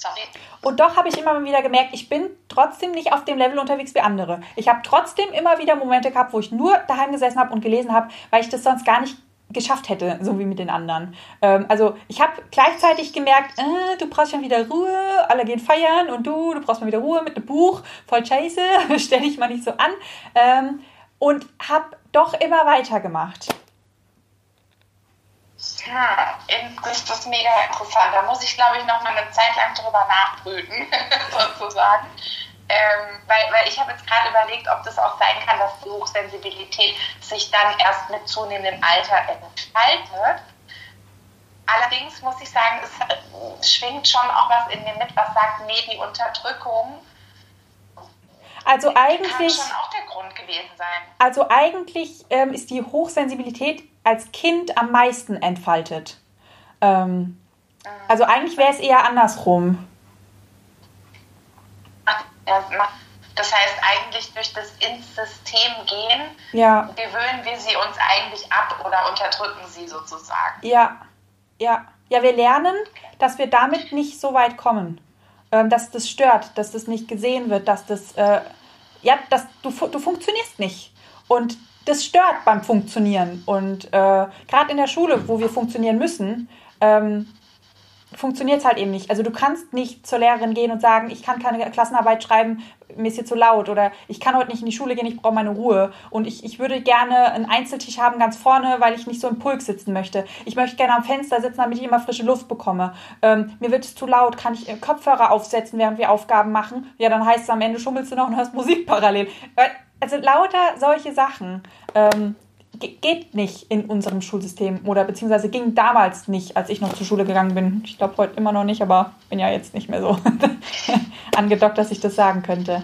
S1: Sorry. Und doch habe ich immer wieder gemerkt, ich bin trotzdem nicht auf dem Level unterwegs wie andere. Ich habe trotzdem immer wieder Momente gehabt, wo ich nur daheim gesessen habe und gelesen habe, weil ich das sonst gar nicht geschafft hätte, so wie mit den anderen. Ähm, also ich habe gleichzeitig gemerkt, äh, du brauchst schon wieder Ruhe, alle gehen feiern und du, du brauchst mal wieder Ruhe mit einem Buch, voll scheiße, stell dich mal nicht so an. Ähm, und habe doch immer weitergemacht.
S2: Hm, das mega interessant. Da muss ich, glaube ich, noch mal eine Zeit lang drüber nachbrüten, sozusagen. Ähm, weil, weil ich habe jetzt gerade überlegt, ob das auch sein kann, dass die Hochsensibilität sich dann erst mit zunehmendem Alter entfaltet. Allerdings muss ich sagen, es schwingt schon auch was in mir mit, was sagt, nee, die Unterdrückung
S1: also eigentlich kann
S2: schon auch der Grund gewesen sein.
S1: Also eigentlich ähm, ist die Hochsensibilität als Kind am meisten entfaltet. Ähm, also eigentlich wäre es eher andersrum.
S2: Das heißt, eigentlich durch das ins System gehen, ja. gewöhnen wir sie uns eigentlich ab oder unterdrücken sie sozusagen.
S1: Ja, ja. Ja, wir lernen, dass wir damit nicht so weit kommen. Ähm, dass das stört, dass das nicht gesehen wird, dass das, äh, ja, dass du, du funktionierst nicht. Und das stört beim Funktionieren. Und äh, gerade in der Schule, wo wir funktionieren müssen, ähm, funktioniert es halt eben nicht. Also du kannst nicht zur Lehrerin gehen und sagen, ich kann keine Klassenarbeit schreiben, mir ist hier zu laut oder ich kann heute nicht in die Schule gehen, ich brauche meine Ruhe und ich, ich würde gerne einen Einzeltisch haben ganz vorne, weil ich nicht so im Pulk sitzen möchte. Ich möchte gerne am Fenster sitzen, damit ich immer frische Luft bekomme. Ähm, mir wird es zu laut, kann ich Kopfhörer aufsetzen, während wir Aufgaben machen? Ja, dann heißt es am Ende schummelst du noch und hörst Musik parallel. Also lauter solche Sachen. Ähm, geht nicht in unserem Schulsystem oder beziehungsweise ging damals nicht, als ich noch zur Schule gegangen bin. Ich glaube heute immer noch nicht, aber bin ja jetzt nicht mehr so angedockt, dass ich das sagen könnte.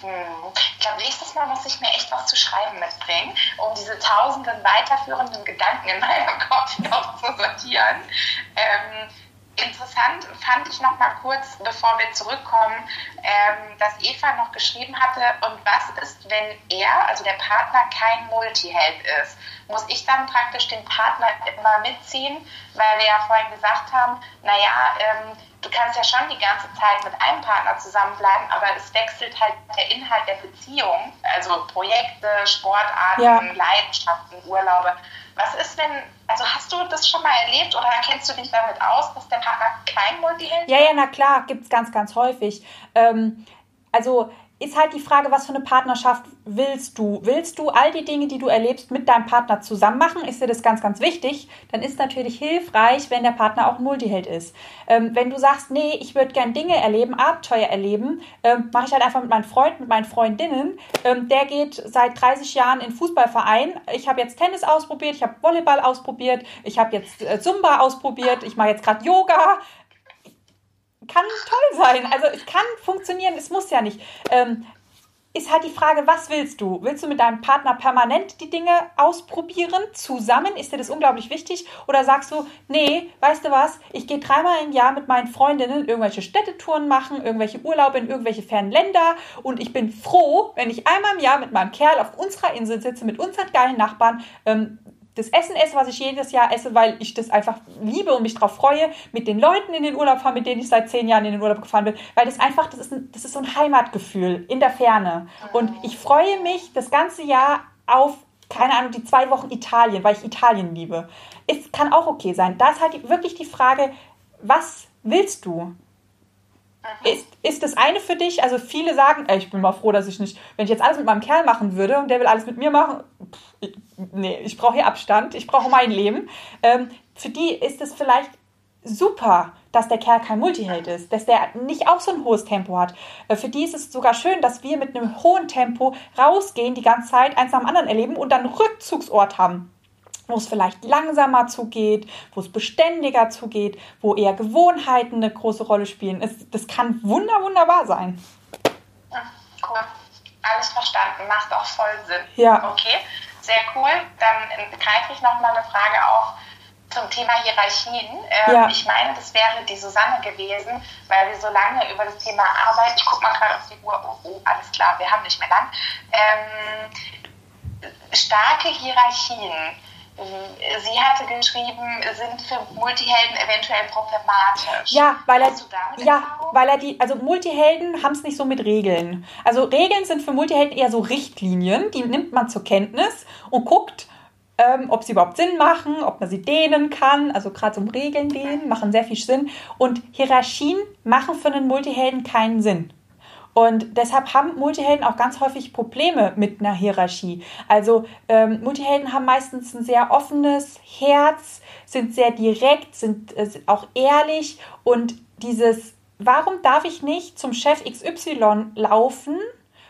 S2: Hm. Ich glaube, nächstes Mal muss ich mir echt was zu schreiben mitbringen, um diese tausenden weiterführenden Gedanken in meinem Kopf noch zu sortieren. Ähm, Interessant fand ich noch mal kurz, bevor wir zurückkommen, ähm, dass Eva noch geschrieben hatte, und was ist, wenn er, also der Partner, kein Multiheld ist? Muss ich dann praktisch den Partner immer mitziehen, weil wir ja vorhin gesagt haben, naja, ähm, du kannst ja schon die ganze Zeit mit einem Partner zusammenbleiben, aber es wechselt halt der Inhalt der Beziehung, also Projekte, Sportarten, ja. Leidenschaften, Urlaube. Was ist, wenn, also hast du das schon mal erlebt oder kennst du dich damit aus, dass der Partner kein Multiheld ist?
S1: Ja, ja, na klar, gibt es ganz, ganz häufig. Ähm, also ist halt die Frage, was für eine Partnerschaft willst du? Willst du all die Dinge, die du erlebst, mit deinem Partner zusammen machen? Ist dir das ganz, ganz wichtig? Dann ist natürlich hilfreich, wenn der Partner auch ein Multiheld ist. Ähm, wenn du sagst, nee, ich würde gern Dinge erleben, Abenteuer erleben, ähm, mache ich halt einfach mit meinem Freund, mit meinen Freundinnen. Ähm, der geht seit 30 Jahren in Fußballverein. Ich habe jetzt Tennis ausprobiert, ich habe Volleyball ausprobiert, ich habe jetzt äh, Zumba ausprobiert, ich mache jetzt gerade Yoga kann toll sein. Also es kann funktionieren, es muss ja nicht. Ähm, ist halt die Frage, was willst du? Willst du mit deinem Partner permanent die Dinge ausprobieren, zusammen? Ist dir das unglaublich wichtig? Oder sagst du, nee, weißt du was, ich gehe dreimal im Jahr mit meinen Freundinnen irgendwelche Städtetouren machen, irgendwelche Urlaube in irgendwelche fernen Länder und ich bin froh, wenn ich einmal im Jahr mit meinem Kerl auf unserer Insel sitze, mit unseren geilen Nachbarn, ähm, das Essen esse, was ich jedes Jahr esse, weil ich das einfach liebe und mich darauf freue, mit den Leuten in den Urlaub fahren, mit denen ich seit zehn Jahren in den Urlaub gefahren bin, weil das einfach, das ist, ein, das ist so ein Heimatgefühl in der Ferne. Und ich freue mich das ganze Jahr auf, keine Ahnung, die zwei Wochen Italien, weil ich Italien liebe. Es kann auch okay sein. Da ist halt wirklich die Frage, was willst du? Ist, ist das eine für dich? Also viele sagen, ey, ich bin mal froh, dass ich nicht, wenn ich jetzt alles mit meinem Kerl machen würde und der will alles mit mir machen, pff, nee, ich brauche hier Abstand, ich brauche mein Leben. Ähm, für die ist es vielleicht super, dass der Kerl kein Multiheld ist, dass der nicht auch so ein hohes Tempo hat. Äh, für die ist es sogar schön, dass wir mit einem hohen Tempo rausgehen, die ganze Zeit eins dem anderen erleben und dann einen Rückzugsort haben wo es vielleicht langsamer zugeht, wo es beständiger zugeht, wo eher Gewohnheiten eine große Rolle spielen. Es, das kann wunder, wunderbar sein.
S2: Cool. Alles verstanden, macht auch voll Sinn.
S1: Ja.
S2: Okay, sehr cool. Dann greife ich nochmal eine Frage auf zum Thema Hierarchien. Ähm, ja. Ich meine, das wäre die Susanne gewesen, weil wir so lange über das Thema Arbeit, ich gucke mal gerade auf die Uhr, oh, oh, alles klar, wir haben nicht mehr lang. Ähm, starke Hierarchien Sie hatte geschrieben, sind für Multihelden eventuell problematisch.
S1: Ja, weil er, ja, weil er die, also Multihelden haben es nicht so mit Regeln. Also Regeln sind für Multihelden eher so Richtlinien, die nimmt man zur Kenntnis und guckt, ähm, ob sie überhaupt Sinn machen, ob man sie dehnen kann. Also gerade so um Regeln dehnen machen sehr viel Sinn. Und Hierarchien machen für einen Multihelden keinen Sinn. Und deshalb haben Multihelden auch ganz häufig Probleme mit einer Hierarchie. Also ähm, Multihelden haben meistens ein sehr offenes Herz, sind sehr direkt, sind äh, auch ehrlich und dieses, warum darf ich nicht zum Chef XY laufen,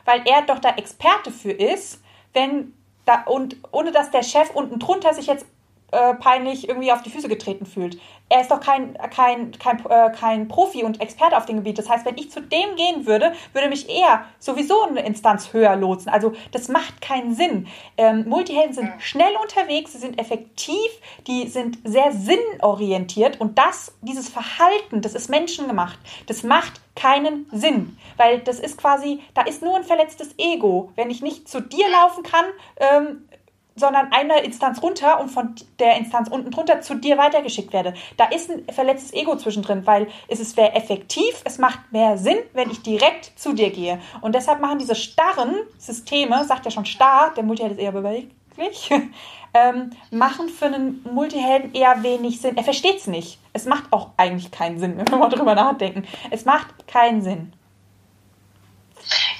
S1: weil er doch da Experte für ist, wenn da, und ohne dass der Chef unten drunter sich jetzt äh, peinlich irgendwie auf die Füße getreten fühlt. Er ist doch kein, kein, kein, äh, kein Profi und Experte auf dem Gebiet. Das heißt, wenn ich zu dem gehen würde, würde mich er sowieso eine Instanz höher lotsen. Also das macht keinen Sinn. Ähm, Multihelden sind schnell unterwegs, sie sind effektiv, die sind sehr sinnorientiert und das, dieses Verhalten, das ist menschengemacht. Das macht keinen Sinn, weil das ist quasi, da ist nur ein verletztes Ego. Wenn ich nicht zu dir laufen kann, ähm, sondern eine Instanz runter und von der Instanz unten drunter zu dir weitergeschickt werde. Da ist ein verletztes Ego zwischendrin, weil es ist sehr effektiv, es macht mehr Sinn, wenn ich direkt zu dir gehe. Und deshalb machen diese starren Systeme, sagt ja schon starr, der Multiheld ist eher beweglich, ähm, machen für einen Multihelden eher wenig Sinn. Er versteht es nicht. Es macht auch eigentlich keinen Sinn, wenn wir mal drüber nachdenken. Es macht keinen Sinn.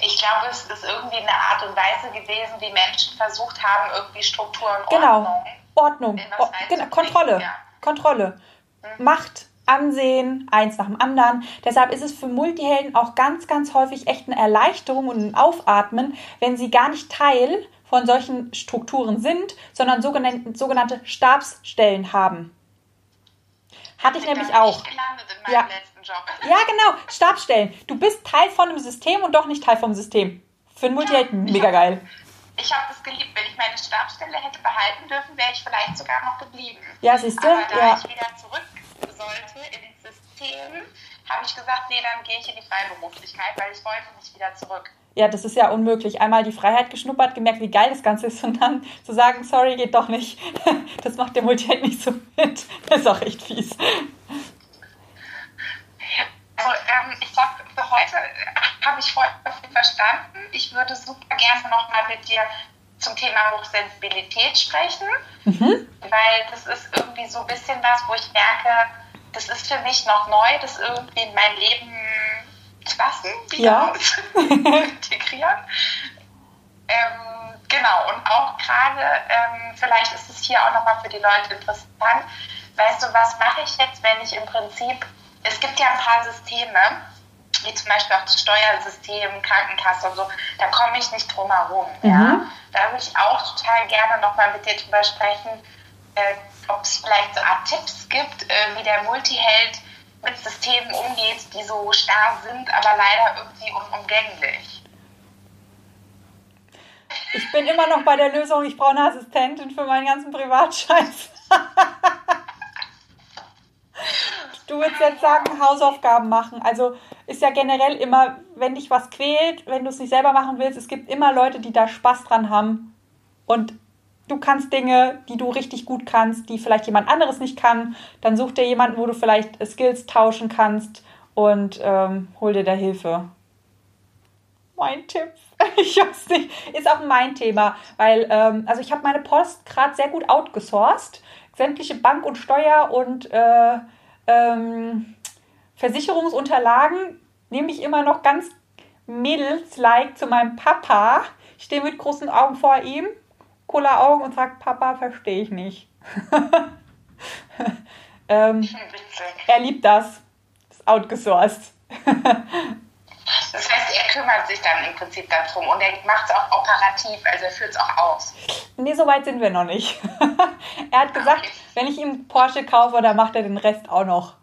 S2: Ich glaube, es ist irgendwie eine Art und Weise gewesen, wie Menschen versucht haben, irgendwie Strukturen,
S1: genau. Ordnung, Ordnung, genau. Kontrolle, ja. Kontrolle, mhm. Macht, Ansehen, eins nach dem anderen. Deshalb ist es für Multihelden auch ganz, ganz häufig echt eine Erleichterung und ein Aufatmen, wenn sie gar nicht Teil von solchen Strukturen sind, sondern sogenannte, sogenannte Stabsstellen haben. Hatte ich nämlich auch. ja. Ja, genau. Stabsstellen. Du bist Teil von einem System und doch nicht Teil vom System. Für einen Multihelden ja, mega geil.
S2: Ich habe das geliebt. Wenn ich meine Stabsstelle hätte behalten dürfen, wäre ich vielleicht sogar noch geblieben.
S1: Ja, siehst du?
S2: Aber da
S1: ja.
S2: ich wieder zurück sollte ins System, habe ich gesagt, nee, dann gehe ich in die Freiberuflichkeit, weil ich wollte nicht wieder zurück.
S1: Ja, das ist ja unmöglich. Einmal die Freiheit geschnuppert, gemerkt, wie geil das Ganze ist und dann zu sagen, sorry, geht doch nicht. Das macht der Multi halt nicht so mit. Das ist auch echt fies.
S2: Also, ähm, ich glaube, für heute habe ich voll viel verstanden. Ich würde super gerne nochmal mit dir zum Thema Hochsensibilität sprechen, mhm. weil das ist irgendwie so ein bisschen was, wo ich merke, das ist für mich noch neu, das irgendwie in mein Leben zu lassen, ja. integrieren. Ähm, genau, und auch gerade, ähm, vielleicht ist es hier auch nochmal für die Leute interessant, weißt du, was mache ich jetzt, wenn ich im Prinzip, es gibt ja ein paar Systeme, wie zum Beispiel auch das Steuersystem, Krankenkasse und so, da komme ich nicht drum herum. Mhm. Ja? Da würde ich auch total gerne nochmal mit dir drüber sprechen, äh, ob es vielleicht so Art Tipps gibt, äh, wie der Multiheld mit Systemen umgeht, die so starr sind, aber leider irgendwie unumgänglich.
S1: Ich bin immer noch bei der Lösung, ich brauche eine Assistentin für meinen ganzen Privatscheiß. du würdest jetzt sagen, Hausaufgaben machen. Also ist ja generell immer, wenn dich was quält, wenn du es nicht selber machen willst, es gibt immer Leute, die da Spaß dran haben. Und du kannst Dinge, die du richtig gut kannst, die vielleicht jemand anderes nicht kann. Dann such dir jemanden, wo du vielleicht Skills tauschen kannst und ähm, hol dir da Hilfe. Mein Tipp, ich weiß nicht, ist auch mein Thema, weil ähm, also ich habe meine Post gerade sehr gut outgesourced. Sämtliche Bank- und Steuer- und äh, ähm, Versicherungsunterlagen nehme ich immer noch ganz mädels-like zu meinem Papa. Ich stehe mit großen Augen vor ihm Cola-Augen und sagt, Papa, verstehe ich nicht. ähm, er liebt das. Ist outgesourced.
S2: das heißt, er kümmert sich dann im Prinzip darum und er macht es auch operativ, also er führt es auch aus.
S1: Nee, so weit sind wir noch nicht. er hat gesagt, okay. wenn ich ihm Porsche kaufe, dann macht er den Rest auch noch.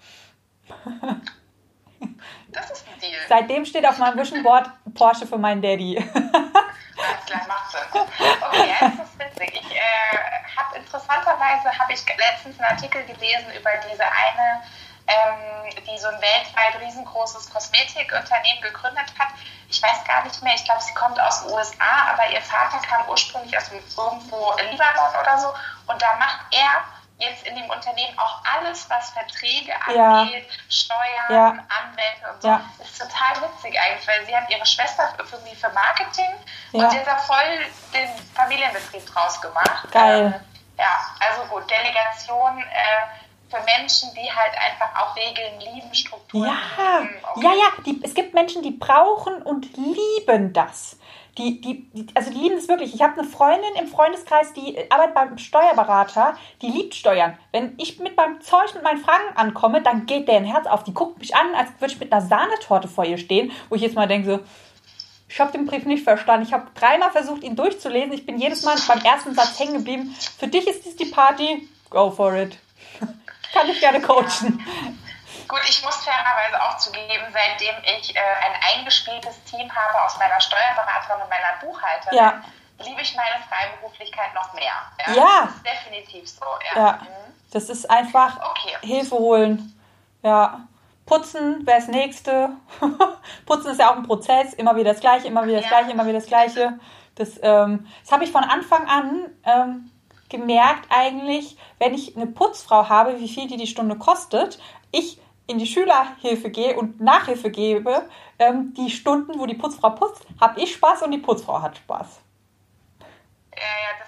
S2: das ist ein Deal.
S1: Seitdem steht auf meinem Vision Board Porsche für meinen Daddy.
S2: Alles klar, macht Sinn. Okay, ja, das ist witzig. Ich äh, habe interessanterweise habe ich letztens einen Artikel gelesen über diese eine, ähm, die so ein weltweit riesengroßes Kosmetikunternehmen gegründet hat. Ich weiß gar nicht mehr, ich glaube, sie kommt aus den USA, aber ihr Vater kam ursprünglich aus irgendwo Libanon oder so. Und da macht er jetzt in dem Unternehmen auch alles, was Verträge angeht, ja. Steuern, ja. Anwälte und so, ja. ist total witzig eigentlich, weil sie hat ihre Schwester irgendwie für Marketing und sie hat da voll den Familienbetrieb draus gemacht.
S1: Geil.
S2: Ähm, ja, also gut, Delegation äh, für Menschen, die halt einfach auch Regeln lieben, Strukturen
S1: ja. lieben. Ja, ja, die, es gibt Menschen, die brauchen und lieben das. Die, die, die, also die lieben es wirklich. Ich habe eine Freundin im Freundeskreis, die arbeitet beim Steuerberater, die liebt Steuern. Wenn ich mit meinem Zeug, mit meinen Fragen ankomme, dann geht der ein Herz auf. Die guckt mich an, als würde ich mit einer Sahnetorte vor ihr stehen, wo ich jetzt mal denke so, ich habe den Brief nicht verstanden. Ich habe dreimal versucht, ihn durchzulesen. Ich bin jedes Mal beim ersten Satz hängen geblieben. Für dich ist dies die Party. Go for it. Kann ich gerne coachen.
S2: Ja. Gut, ich muss fairerweise auch zugeben, seitdem ich äh, ein eingespieltes Team habe aus meiner Steuerberaterin und meiner Buchhalterin, ja. liebe ich meine Freiberuflichkeit noch mehr. Ja. ja. Das ist definitiv so. Ja. ja. Mhm.
S1: Das ist einfach okay. Hilfe holen. Ja. Putzen wäre das nächste. Putzen ist ja auch ein Prozess, immer wieder das Gleiche, immer wieder das Gleiche, immer wieder das Gleiche. Das, ähm, das habe ich von Anfang an ähm, gemerkt eigentlich, wenn ich eine Putzfrau habe, wie viel die die Stunde kostet. Ich in die Schülerhilfe gehe und Nachhilfe gebe, ähm, die Stunden, wo die Putzfrau putzt, habe ich Spaß und die Putzfrau hat Spaß.
S2: Ja, ja,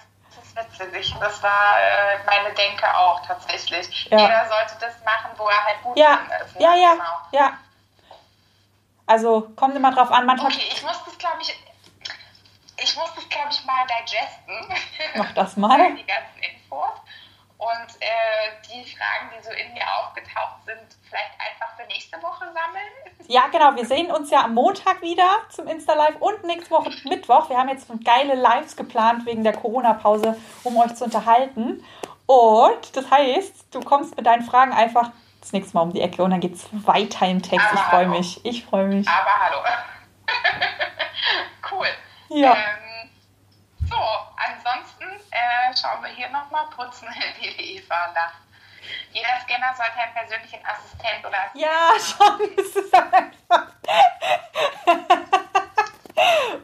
S2: das, witzig. Das war äh, meine Denke auch tatsächlich. Ja. Jeder sollte das machen, wo er halt gut
S1: ja.
S2: ist.
S1: Ne? Ja, ja, genau. ja. Also kommt immer drauf an. Manchmal
S2: Okay, ich muss das, glaube ich, ich muss das, glaube ich, mal digesten.
S1: Mach das mal.
S2: die ganzen Infos. Und äh, die Fragen, die so in mir aufgetaucht sind, vielleicht einfach für nächste Woche sammeln.
S1: Ja, genau. Wir sehen uns ja am Montag wieder zum Insta-Live und nächste Woche Mittwoch. Wir haben jetzt geile Lives geplant wegen der Corona-Pause, um euch zu unterhalten. Und das heißt, du kommst mit deinen Fragen einfach das nächste Mal um die Ecke und dann geht es weiter im Text.
S2: Aber
S1: ich freue mich. Ich freue mich.
S2: Aber hallo.
S1: Ja.
S2: Ähm, so, ansonsten äh, schauen wir hier nochmal, putzen die Eva nach. Jeder Scanner sollte einen persönlichen Assistent oder
S1: Ja, schon. Es ist einfach.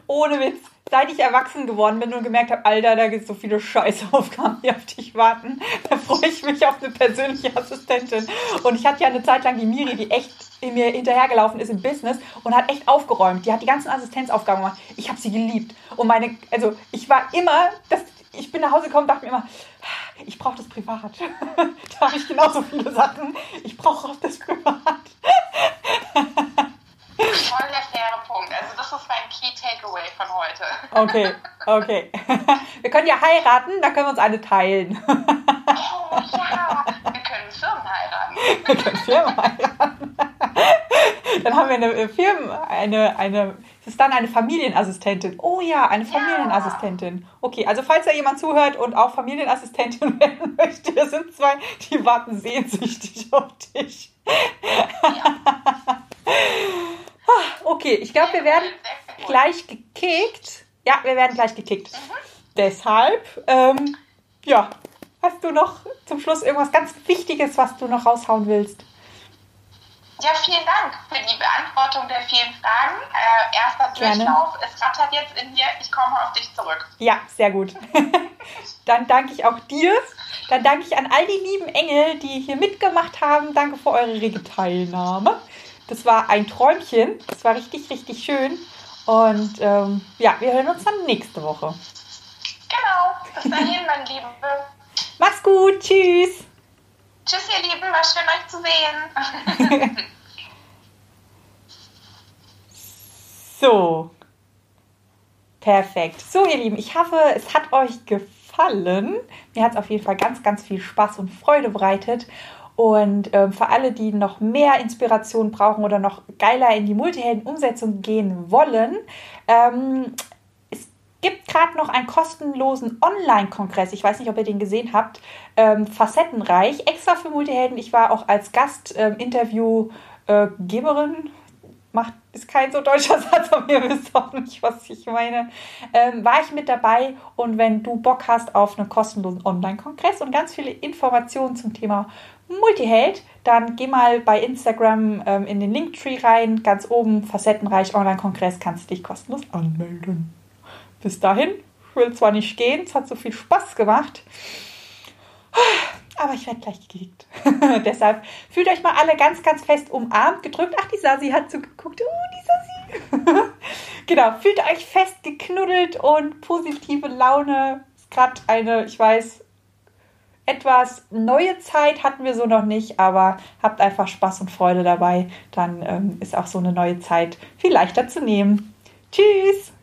S1: Ohne Witz. Seit ich erwachsen geworden bin und gemerkt habe, Alter, da gibt es so viele Scheißaufgaben, die auf dich warten, da freue ich mich auf eine persönliche Assistentin. Und ich hatte ja eine Zeit lang die Miri, die echt in mir hinterhergelaufen ist im Business und hat echt aufgeräumt. Die hat die ganzen Assistenzaufgaben gemacht. Ich habe sie geliebt. Und meine, also ich war immer, das, ich bin nach Hause gekommen dachte mir immer, ich brauche das privat. da habe ich genauso viele Sachen. Ich brauche auch das privat.
S2: voll der faire Punkt. Also das ist mein Key Takeaway von heute.
S1: Okay, okay. Wir können ja heiraten, da können wir uns eine teilen.
S2: Oh ja, wir können Firmen heiraten.
S1: Wir können Firmen heiraten. Dann haben wir eine Firmen, eine, eine, es ist dann eine Familienassistentin. Oh ja, eine Familienassistentin. Okay, also falls da jemand zuhört und auch Familienassistentin werden möchte, wir sind zwei, die warten sehnsüchtig auf dich. Okay, ich glaube, wir werden gleich gekickt. Ja, wir werden gleich gekickt. Deshalb, ähm, ja, hast du noch zum Schluss irgendwas ganz Wichtiges, was du noch raushauen willst?
S2: Ja, vielen Dank für die Beantwortung der vielen Fragen. Äh, erster
S1: Gerne.
S2: Durchlauf. Es rattert jetzt in mir. Ich komme auf dich zurück.
S1: Ja, sehr gut. Dann danke ich auch dir. Dann danke ich an all die lieben Engel, die hier mitgemacht haben. Danke für eure rege Teilnahme. Das war ein Träumchen. Das war richtig, richtig schön. Und ähm, ja, wir hören uns dann nächste Woche.
S2: Genau. Bis dahin, mein Lieben.
S1: Mach's gut. Tschüss.
S2: Tschüss, ihr Lieben. War schön, euch zu sehen.
S1: So. Perfekt. So, ihr Lieben, ich hoffe, es hat euch gefallen. Mir hat es auf jeden Fall ganz, ganz viel Spaß und Freude bereitet. Und ähm, für alle, die noch mehr Inspiration brauchen oder noch geiler in die Multihelden-Umsetzung gehen wollen, ähm, gibt gerade noch einen kostenlosen Online-Kongress. Ich weiß nicht, ob ihr den gesehen habt. Ähm, facettenreich, extra für Multihelden. Ich war auch als Gast-Interviewgeberin. Macht, ist kein so deutscher Satz, aber ihr wisst auch nicht, was ich meine. Ähm, war ich mit dabei und wenn du Bock hast auf einen kostenlosen Online-Kongress und ganz viele Informationen zum Thema Multiheld, dann geh mal bei Instagram ähm, in den Linktree rein, ganz oben, facettenreich Online-Kongress, kannst du dich kostenlos anmelden. Bis dahin, ich will zwar nicht gehen, es hat so viel Spaß gemacht, aber ich werde gleich gekickt. Deshalb fühlt euch mal alle ganz, ganz fest umarmt, gedrückt. Ach, die Sasi hat zugeguckt. Oh, die Sasi. genau, fühlt euch fest geknuddelt und positive Laune. Ist gerade eine, ich weiß, etwas neue Zeit hatten wir so noch nicht, aber habt einfach Spaß und Freude dabei. Dann ähm, ist auch so eine neue Zeit viel leichter zu nehmen. Tschüss!